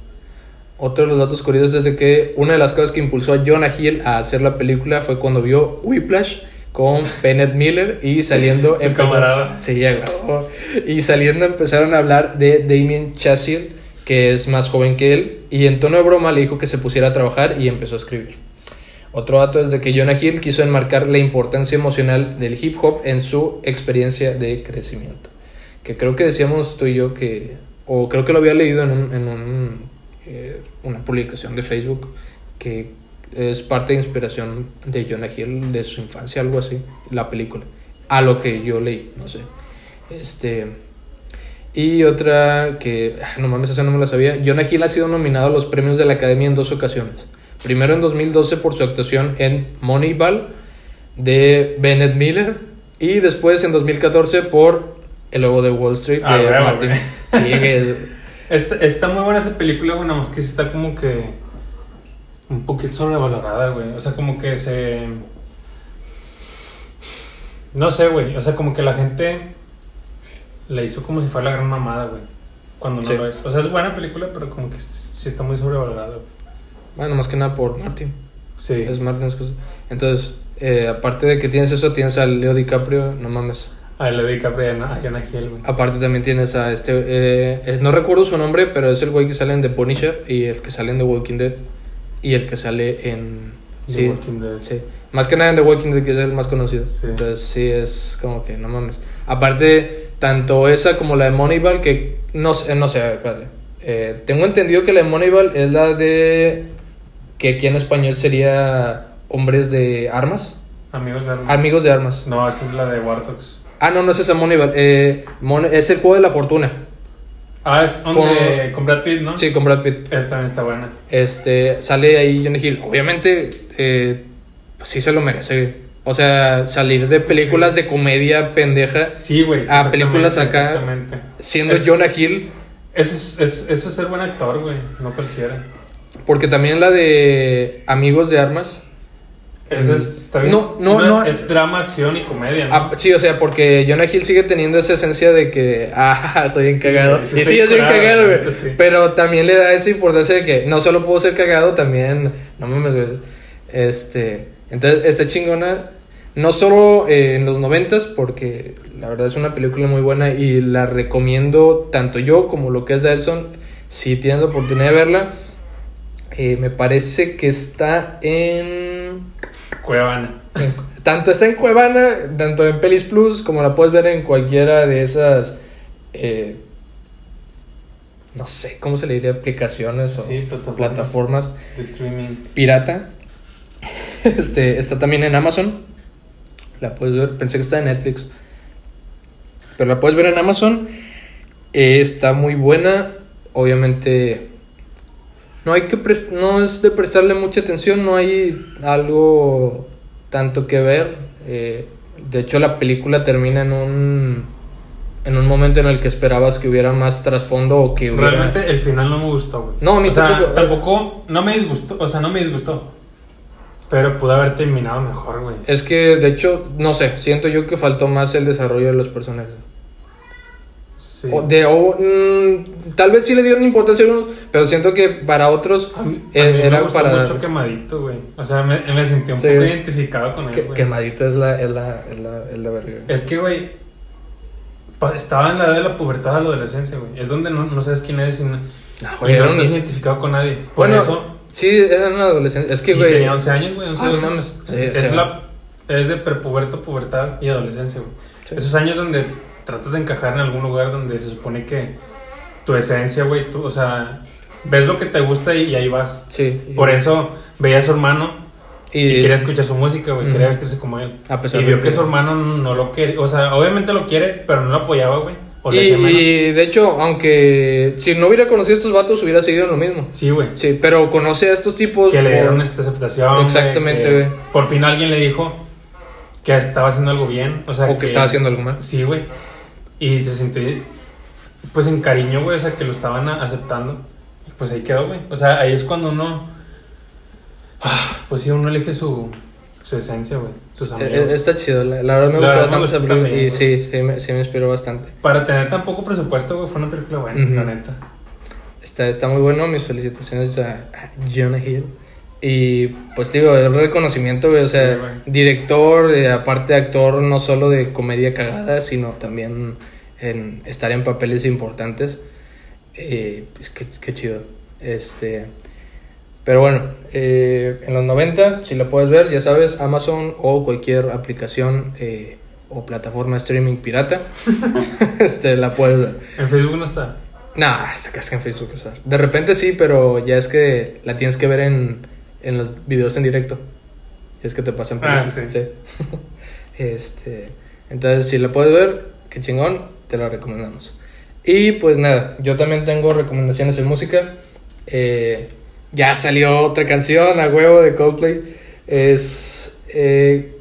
Otro de los datos curiosos es de que una de las cosas que impulsó a Jonah Hill a hacer la película fue cuando vio Whiplash con Bennett Miller y saliendo Su camarada. Sí, y saliendo empezaron a hablar de Damien Chazelle que es más joven que él y en tono de broma le dijo que se pusiera a trabajar y empezó a escribir. Otro dato es de que Jonah Hill quiso enmarcar la importancia emocional del hip hop en su experiencia de crecimiento. Que creo que decíamos tú y yo que, o creo que lo había leído en, un, en un, eh, una publicación de Facebook, que es parte de inspiración de Jonah Hill de su infancia, algo así, la película. A lo que yo leí, no sé. Este. Y otra que, ah, no mames, esa no me la sabía. Jonah Hill ha sido nominado a los premios de la Academia en dos ocasiones. Primero en 2012 por su actuación en Moneyball de Bennett Miller. Y después en 2014 por El Lobo de Wall Street Ah, de Martin. güey. Sí, que es- Está, está muy buena esa película, güey, nada más que está como que un poquito sobrevalorada, güey. O sea, como que se... No sé, güey. O sea, como que la gente le hizo como si fuera la gran mamada, güey. Cuando no Sí. lo es. O sea, es buena película, pero como que sí está muy sobrevalorada, güey. Bueno, más que nada por Martin. Sí. Es Martin. Entonces, eh, aparte de que tienes eso, tienes a Leo DiCaprio, no mames. A le DiCaprio y a Jonah Hill, güey. Aparte también tienes a este, eh, eh, no recuerdo su nombre, pero es el güey que sale en The Punisher y el que sale en The Walking Dead y el que sale en... The sí, Walking Dead. sí. Más que nada en The Walking Dead, que es el más conocido. Sí. Entonces sí, es como que no mames. Aparte, tanto esa como la de Moneyball, que no sé, no sé, espérate. Eh, tengo entendido que la de Moneyball es la de... que aquí en español sería Hombres de Armas. Amigos de armas. Amigos de Armas. No, esa es la de War Dogs. Ah, no, no es esa Moneyball. Eh, Mon- es el juego de la fortuna. Ah, es donde, con Brad Pitt, ¿no? Sí, con Brad Pitt. Esta está buena. Este, sale ahí Johnny Hill. Obviamente, eh, pues sí se lo merece. O sea, salir de películas de comedia pendeja, Sí, güey. Exactamente, películas acá. Exactamente. siendo Es- Jonah Hill. Eso es, es- eso es ser buen actor, güey. No cualquiera. Porque también la de Amigos de Armas. Ese es, está bien. No, no, es- no. Es, drama, acción y comedia, ¿no? Ah, sí, o sea, porque Jonah Hill sigue teniendo esa esencia de que, ah, soy bien cagado. Y sí es bien cagado, güey. sí. Pero también le da esa importancia de que no solo puedo ser cagado, también, no mames, güey. Este, entonces, está chingona. No solo eh, en los noventas, porque la verdad es una película muy buena y la recomiendo tanto yo como lo que es Delson. si tienen la oportunidad de verla, eh, me parece que está en, Cuevana. Tanto está en Cuevana, tanto en Pelis Plus, como la puedes ver en cualquiera de esas. eh, no sé, ¿cómo se le diría? Aplicaciones o Sí, plataformas. plataformas De streaming. pirata. Este, está también en Amazon. La puedes ver. Pensé que está en Netflix. Pero la puedes ver en Amazon. Eh, está muy buena. Obviamente. No hay que no es de prestarle mucha atención. No hay algo tanto que ver. Eh, de hecho, la película termina en un. En un momento en el que esperabas que hubiera más trasfondo o que hubiera. Realmente el final no me gustó, güey. No, a mí o sea, tampoco. tampoco. No me disgustó. O sea, no me disgustó. Pero pudo haber terminado mejor, güey. Es que, de hecho, no sé, siento yo que faltó más el desarrollo de los personajes. Sí. O de, o, mm, tal vez sí le dieron importancia a algunos, pero siento que para otros A mí, a eh, mí era me gustó para... mucho quemadito, güey. O sea, me, me sentí un Sí. poco identificado con él, que- güey. quemadito es la, es la, es la, es la verga. Es que, güey, estaba en la edad de la pubertad a la adolescencia, güey. Es donde no, no sabes quién eres y no, güey, y no estás identificado con nadie. Por Bueno, eso, sí, eran adolescentes. Es que, sí, güey... tenía 11 años, güey. 11, Ah, no 12. mames. Es, Sí, es sea. la, es de prepuberto, pubertad y adolescencia, güey. Esos años donde tratas de encajar en algún lugar donde se supone que tu esencia, güey, tú, o sea, ves lo que te gusta y, y ahí vas. Sí. Por eso veía a su hermano y, Y, quería escuchar su música, güey, Ujú. quería vestirse como él. A pesar y vio que que- su hermano no lo quiere, o sea, obviamente lo quiere, pero no lo apoyaba, güey. Y, le y, de hecho, aunque si no hubiera conocido a estos vatos, hubiera seguido en lo mismo. Sí, güey. Sí, pero conoce a estos tipos. Que le por- dieron esta aceptación. Exactamente, que güey. Por fin alguien le dijo que estaba haciendo algo bien. O sea, O que estaba haciendo algo mal. Sí, güey. Y se sintió, pues, en cariño, güey. O sea, que lo estaban aceptando. Y pues ahí quedó, güey. O sea, ahí es cuando uno. ah, Pues sí, uno elige su, su esencia, güey. Sus Eh, amigos. Está chido, la, la verdad me La gustó bastante esa película y sí, sí me, sí me inspiró bastante. Para tener tan poco presupuesto, güey, fue una película buena, Ujú. la neta. Está, está muy bueno, mis felicitaciones a, a Jonah Hill. Y pues digo, es reconocimiento, güey, o sea, Sí, güey. director, eh, aparte actor no solo de comedia cagada, sino también en estar en papeles importantes. Eh, pues qué, qué chido. Este, pero bueno, eh, en los 90, si lo puedes ver, ya sabes, Amazon o cualquier aplicación eh, o plataforma de streaming pirata, este, la puedes ver. En Facebook no está. Nah, es que en Facebook. o sea, de repente sí, pero ya es que la tienes que ver en, en los videos en directo. Es que te pasan Ah, películas, sí. este, entonces, si la puedes ver, qué chingón, te la recomendamos. Y pues nada, yo también tengo recomendaciones en música. Eh, ya salió otra canción a huevo de Coldplay. Es. eh,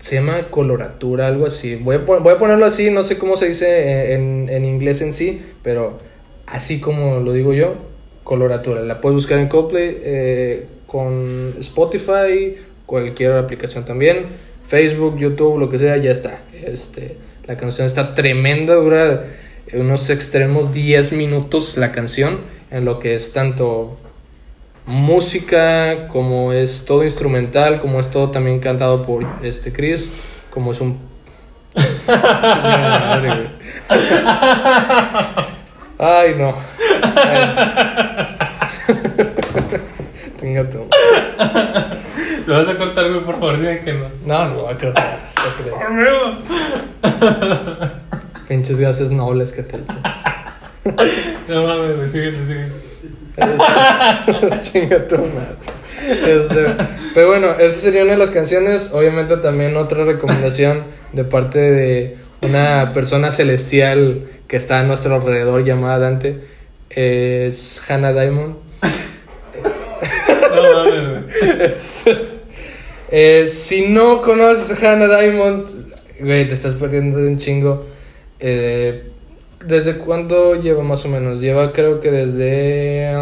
se llama coloratura, algo así. Voy a, voy a ponerlo así, no sé cómo se dice en, en inglés en sí, pero así como lo digo yo, coloratura. La puedes buscar en Coldplay, eh, con Spotify, cualquier aplicación también, Facebook, YouTube, lo que sea, ya está. Este, la canción está tremenda, dura unos extremos 10 minutos la canción, en lo que es tanto música, como es todo instrumental, como es todo también cantado por este Chris, como es un. Ay, no. Ay. Chinga madre. Lo vas a cortar, güey, por favor, dime que no. No, no, va a cortar. ¡Amigo! Pinches gases nobles que te echas. No mames, güey, síguete, síguete. Chinga tu madre. Este, pero bueno, esa sería una de las canciones. Obviamente también otra recomendación de parte de una persona celestial que está a nuestro alrededor llamada Dante. Es Hannah Diamond. Eh, si no conoces a Hannah Diamond, te estás perdiendo de un chingo. Eh, ¿Desde cuándo lleva más o menos? Lleva creo que desde...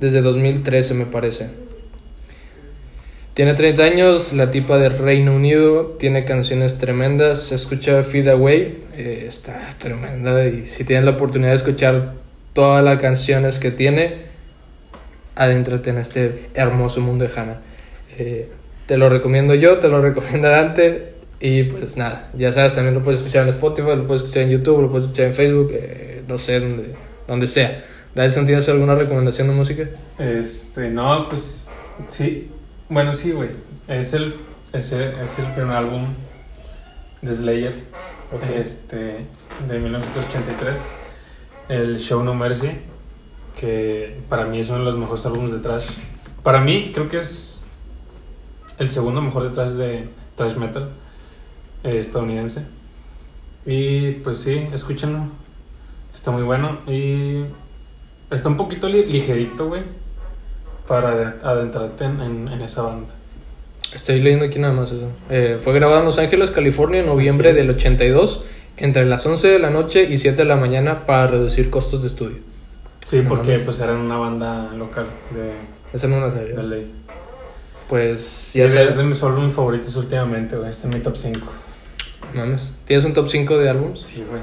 desde 2013 me parece. Tiene 30 años, la tipa de Reino Unido, tiene canciones tremendas, se escucha Feed Away, eh, está tremenda y si tienes la oportunidad de escuchar todas las canciones que tiene, adéntrate en este hermoso mundo de Hannah. Eh, te lo recomiendo yo, te lo recomienda Dante y pues nada, ya sabes, también lo puedes escuchar en Spotify, lo puedes escuchar en YouTube, lo puedes escuchar en Facebook, eh, no sé, donde, donde sea. Dyson, ¿tienes alguna recomendación de música? Este, no, pues sí. Bueno, sí, güey. Es el, es el, es el primer álbum de Slayer, Ok. este, de 1983. El Show No Mercy, que para mí es uno de los mejores álbumes de trash. Para mí, creo que es el segundo mejor de trash de trash metal eh, estadounidense. Y pues sí, escúchenlo. Está muy bueno. Y está un poquito li- ligerito, güey. Para ade- adentrarte en, en- en esa banda. Estoy leyendo aquí nada más eso. Eh, fue grabado en Los Ángeles, California, en noviembre del 82, entre las 11 de la noche y 7 de la mañana para reducir costos de estudio. Sí, porque pues eran una banda local de, Esa no la sabía. de ley. Pues Sí, ya es sabes. de mis álbumes favoritos últimamente, güey. Está en mi top 5. Mames. ¿Tienes un top 5 de álbums? Sí, güey.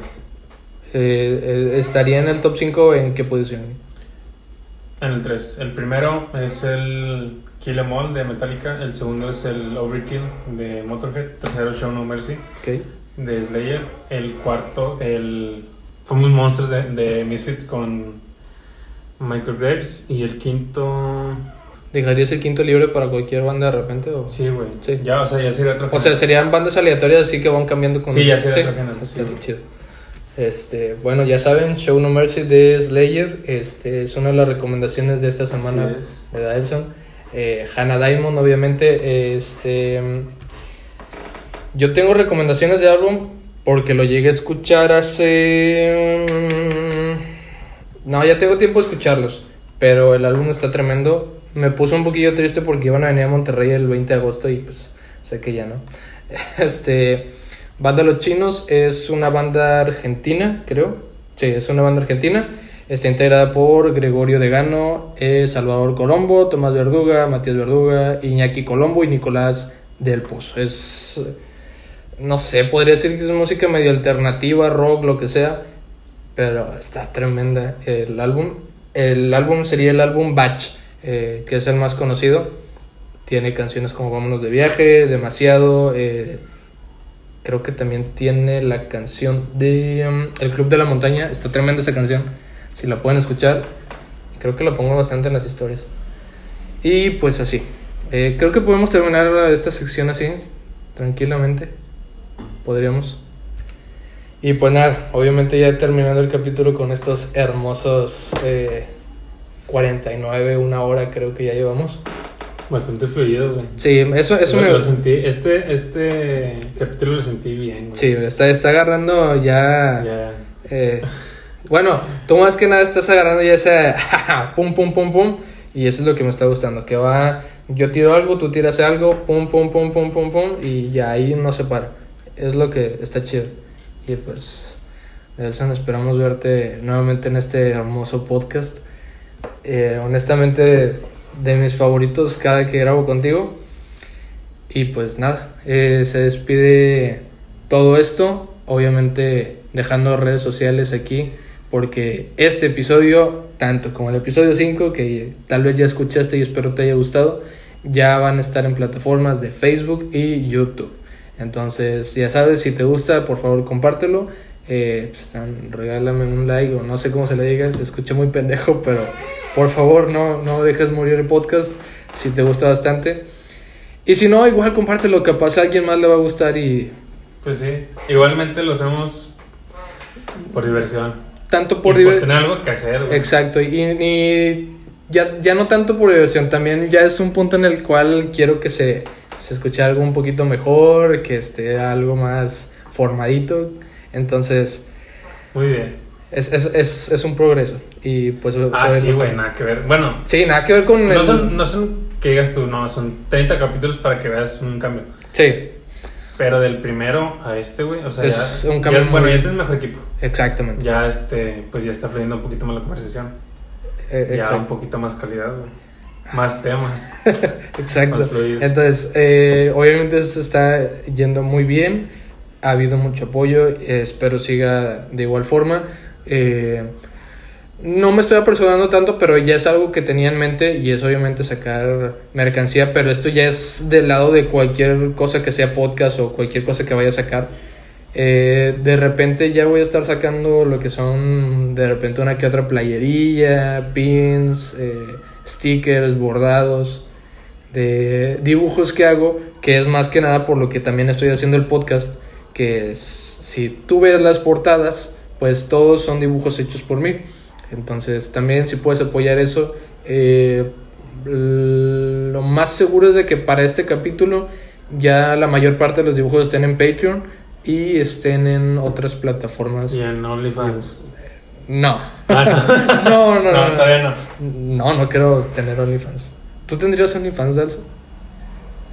Eh, eh, ¿Estaría en el top 5 en qué posición? En el 3. El primero es el Kill Em All de Metallica. El segundo es el Overkill de Motorhead. Tercero, Show No Mercy Ok. de Slayer. El cuarto, el Famous Monsters de, de Misfits con Michael Graves. Y el quinto. ¿Dejarías el quinto libre para cualquier banda de repente? O, Sí, güey. Sí. Ya, o sea, ya sería o sea, serían bandas aleatorias así que van cambiando con... Sí, ya sería otro género, sí. chido. Este, bueno, ya saben, Show No Mercy de Slayer este, es una de las recomendaciones de esta semana es. de Dyson. Eh, Hannah Diamond, obviamente. Este, yo tengo recomendaciones de álbum porque lo llegué a escuchar hace. No, ya tengo tiempo de escucharlos. Pero el álbum está tremendo. Me puso un poquillo triste porque iban a venir a Monterrey el 20 de agosto y pues sé que ya no. Este. Banda Los Chinos es una banda argentina, creo. Sí, es una banda argentina. Está integrada por Gregorio Degano, eh, Salvador Colombo, Tomás Verduga, Matías Verduga, Iñaki Colombo y Nicolás del Pozo. Es. No sé, podría decir que es música medio alternativa, rock, lo que sea. Pero está tremenda el álbum. El álbum sería el álbum Batch, eh, que es el más conocido. Tiene canciones como Vámonos de viaje, Demasiado. eh, creo que también tiene la canción de um, El Club de la Montaña. Está tremenda esa canción. Si la pueden escuchar, creo que la pongo bastante en las historias. Y pues así. Eh, creo que podemos terminar esta sección así, tranquilamente. Podríamos. Y pues nada, obviamente ya terminando el capítulo con estos hermosos eh, 49, una hora creo que ya llevamos. Bastante fluido, güey. Sí, eso, eso lo, me... lo sentí. Este, este capítulo lo sentí bien, güey. Sí, está, está agarrando ya... Ya. eh, bueno, tú más que nada estás agarrando ya ese pum, pum, pum, pum. Y eso es lo que me está gustando. Que va, yo tiro algo, tú tiras algo, pum, pum, pum, pum, pum, pum. Y ya ahí no se para. Es lo que está chido. Y pues, Nelson, esperamos verte nuevamente en este hermoso podcast. Eh, honestamente, de mis favoritos cada que grabo contigo. Y pues nada, eh, se despide todo esto, obviamente dejando redes sociales aquí, porque este episodio, tanto como el episodio 5, que tal vez ya escuchaste y espero te haya gustado, ya van a estar en plataformas de Facebook y YouTube. Entonces, ya sabes, si te gusta, por favor compártelo. Eh, pues, regálame un like o no sé cómo se le diga, se escucha muy pendejo, pero por favor no, no dejes morir el podcast si te gusta bastante. Y si no, igual compártelo, capaz a alguien más le va a gustar y Pues sí. Igualmente lo hacemos por diversión. tanto por Y diver- tener algo que hacer, güey. Exacto, y, y ya, ya no tanto por diversión, también ya es un punto en el cual quiero que se, se escuche algo un poquito mejor, que esté algo más formadito. Entonces, Muy bien. es, es, es, es un progreso. Y pues, Ah, sí, güey, nada que ver. Bueno, Sí, nada que ver con no el- son, no son que digas tú, no, son 30 capítulos para que veas un cambio. Sí, Pero del primero a este, güey, o sea, Es ya, un cambio ya- bueno, ya tienes mejor equipo. exactamente. Ya, este, pues ya está fluyendo un poquito más la conversación. Eh, Ya exacto. un poquito más calidad, güey. Más temas. Exacto. Más. Entonces, eh, obviamente se está yendo muy bien. Ha habido mucho apoyo. eh, espero siga de igual forma. Eh, no me estoy apresurando tanto, pero ya es algo que tenía en mente y es obviamente sacar mercancía, pero esto ya es del lado de cualquier cosa que sea podcast o cualquier cosa que vaya a sacar. Eh, de repente ya voy a estar sacando lo que son de repente una que otra playerilla, pins, eh, stickers, bordados, de dibujos que hago, que es más que nada por lo que también estoy haciendo el podcast, que es, si tú ves las portadas, pues todos son dibujos hechos por mí. Entonces también si puedes apoyar eso, eh, lo más seguro es de que para este capítulo ya la mayor parte de los dibujos estén en Patreon y estén en otras plataformas. Y en OnlyFans. No. Ah, no, no, no, no, no. todavía no. No, no quiero tener OnlyFans. ¿Tú tendrías OnlyFans, Dalso?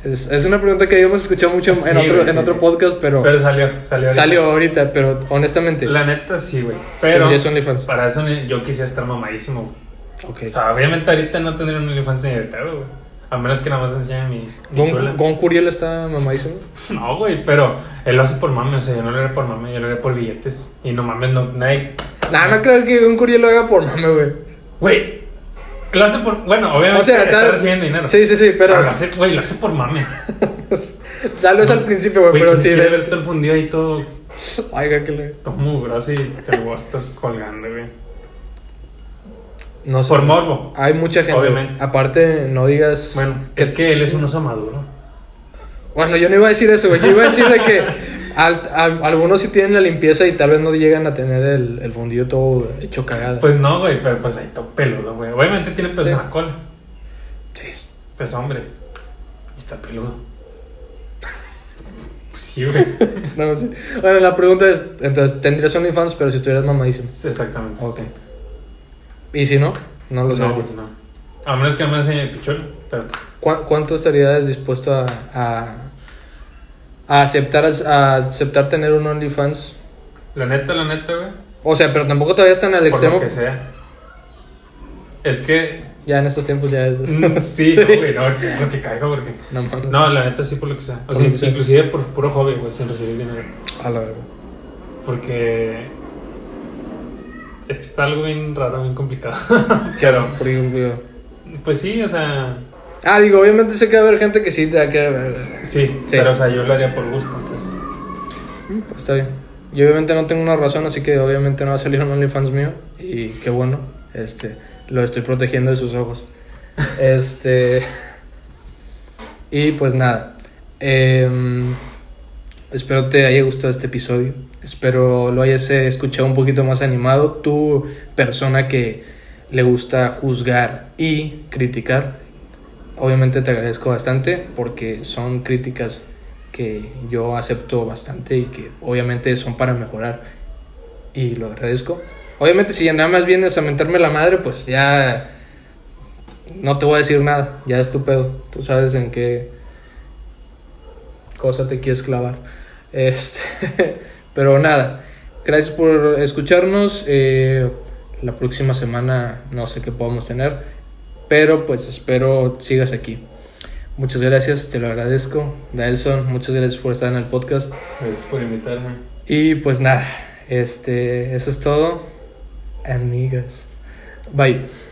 Es, es una pregunta que habíamos escuchado mucho Sí, en otro, güey, en otro sí. podcast, pero, Pero salió, salió. ahorita. salió ahorita, pero honestamente. La neta sí, güey. Pero ¿Tendrías OnlyFans? para eso yo quisiera estar mamadísimo, güey. Ok. O sea, obviamente ahorita no tendría un OnlyFans ni de pedo, güey. A menos que nada más enseñe mi, mi. Gon, Gon Curiel está mamadísimo. No, güey, pero él lo hace por mame, o sea, yo no lo haré por mame, yo lo haré por billetes. Y no mames, no, nadie. Nah, no creo que Gon Curiel lo haga por mame, güey. Güey, lo hace por. Bueno, obviamente O sea, está recibiendo dinero. Sí, sí, sí, pero. lo hace, güey, lo hace por mame. Tal vez al principio, güey, pero ¿quién sí. quiere ver todo el fundido todo, Oiga, que le. todo mugroso y te estás colgando, güey. No sé. Por morbo. Hay mucha gente. Obviamente. Aparte, no digas. Bueno, es que él es un oso maduro. Bueno, yo no iba a decir eso, güey. Yo iba a decir de que al- al- algunos sí tienen la limpieza y tal vez no llegan a tener el, el fundido todo hecho cagada. Pues no, güey, pero pues ahí todo peludo, güey. Obviamente tiene pelos Sí. en la cola. Sí. Pues hombre. Está peludo. Pues sí, güey. No, sí. Bueno, la pregunta es: entonces, ¿tendrías OnlyFans, pero si estuvieras mamadísimo? Exactamente. Ok. sí. Y si no, no lo sé. No, pues no. A menos que no me enseñe el pichón, pero pues. ¿Cu- ¿Cuánto estarías dispuesto a, a, a aceptar, a aceptar tener un OnlyFans? La neta, la neta, güey. O sea, pero tampoco todavía están al Por extremo. lo que sea. Es que. Ya en estos tiempos ya es. mm, sí, no, güey, no, lo que caiga, porque. No mames. No, la neta sí, por lo que sea. O sea, inclusive por puro hobby, güey, sin recibir dinero. A la verga. Porque. Está algo bien raro, bien complicado. Por ejemplo. Pues sí, o sea. Ah, digo, obviamente sé que va a haber gente que sí te va a quedar. Sí, Sí. pero o sea, yo lo haría por gusto, entonces. Mm, Pues está bien. Yo obviamente no tengo una razón, así que obviamente no va a salir un OnlyFans mío. Y qué bueno. Este, lo estoy protegiendo de sus ojos. Este. Y pues nada. Em, espero te haya gustado este episodio. Espero lo hayas eh, escuchado un poquito más animado. Tu persona que le gusta juzgar y criticar. Obviamente te agradezco bastante porque son críticas que yo acepto bastante y que obviamente son para mejorar y lo agradezco. Obviamente si nada más vienes a mentarme la madre, pues ya no te voy a decir nada, ya es tu pedo. Tú sabes en qué cosa te quieres clavar. Este, pero nada, gracias por escucharnos. eh, la próxima semana no sé qué podamos tener, pero pues espero sigas aquí. Muchas gracias, te lo agradezco. Nelson, muchas gracias por estar en el podcast. Gracias por invitarme. Y pues nada, este, eso es todo. Amigas. Bye.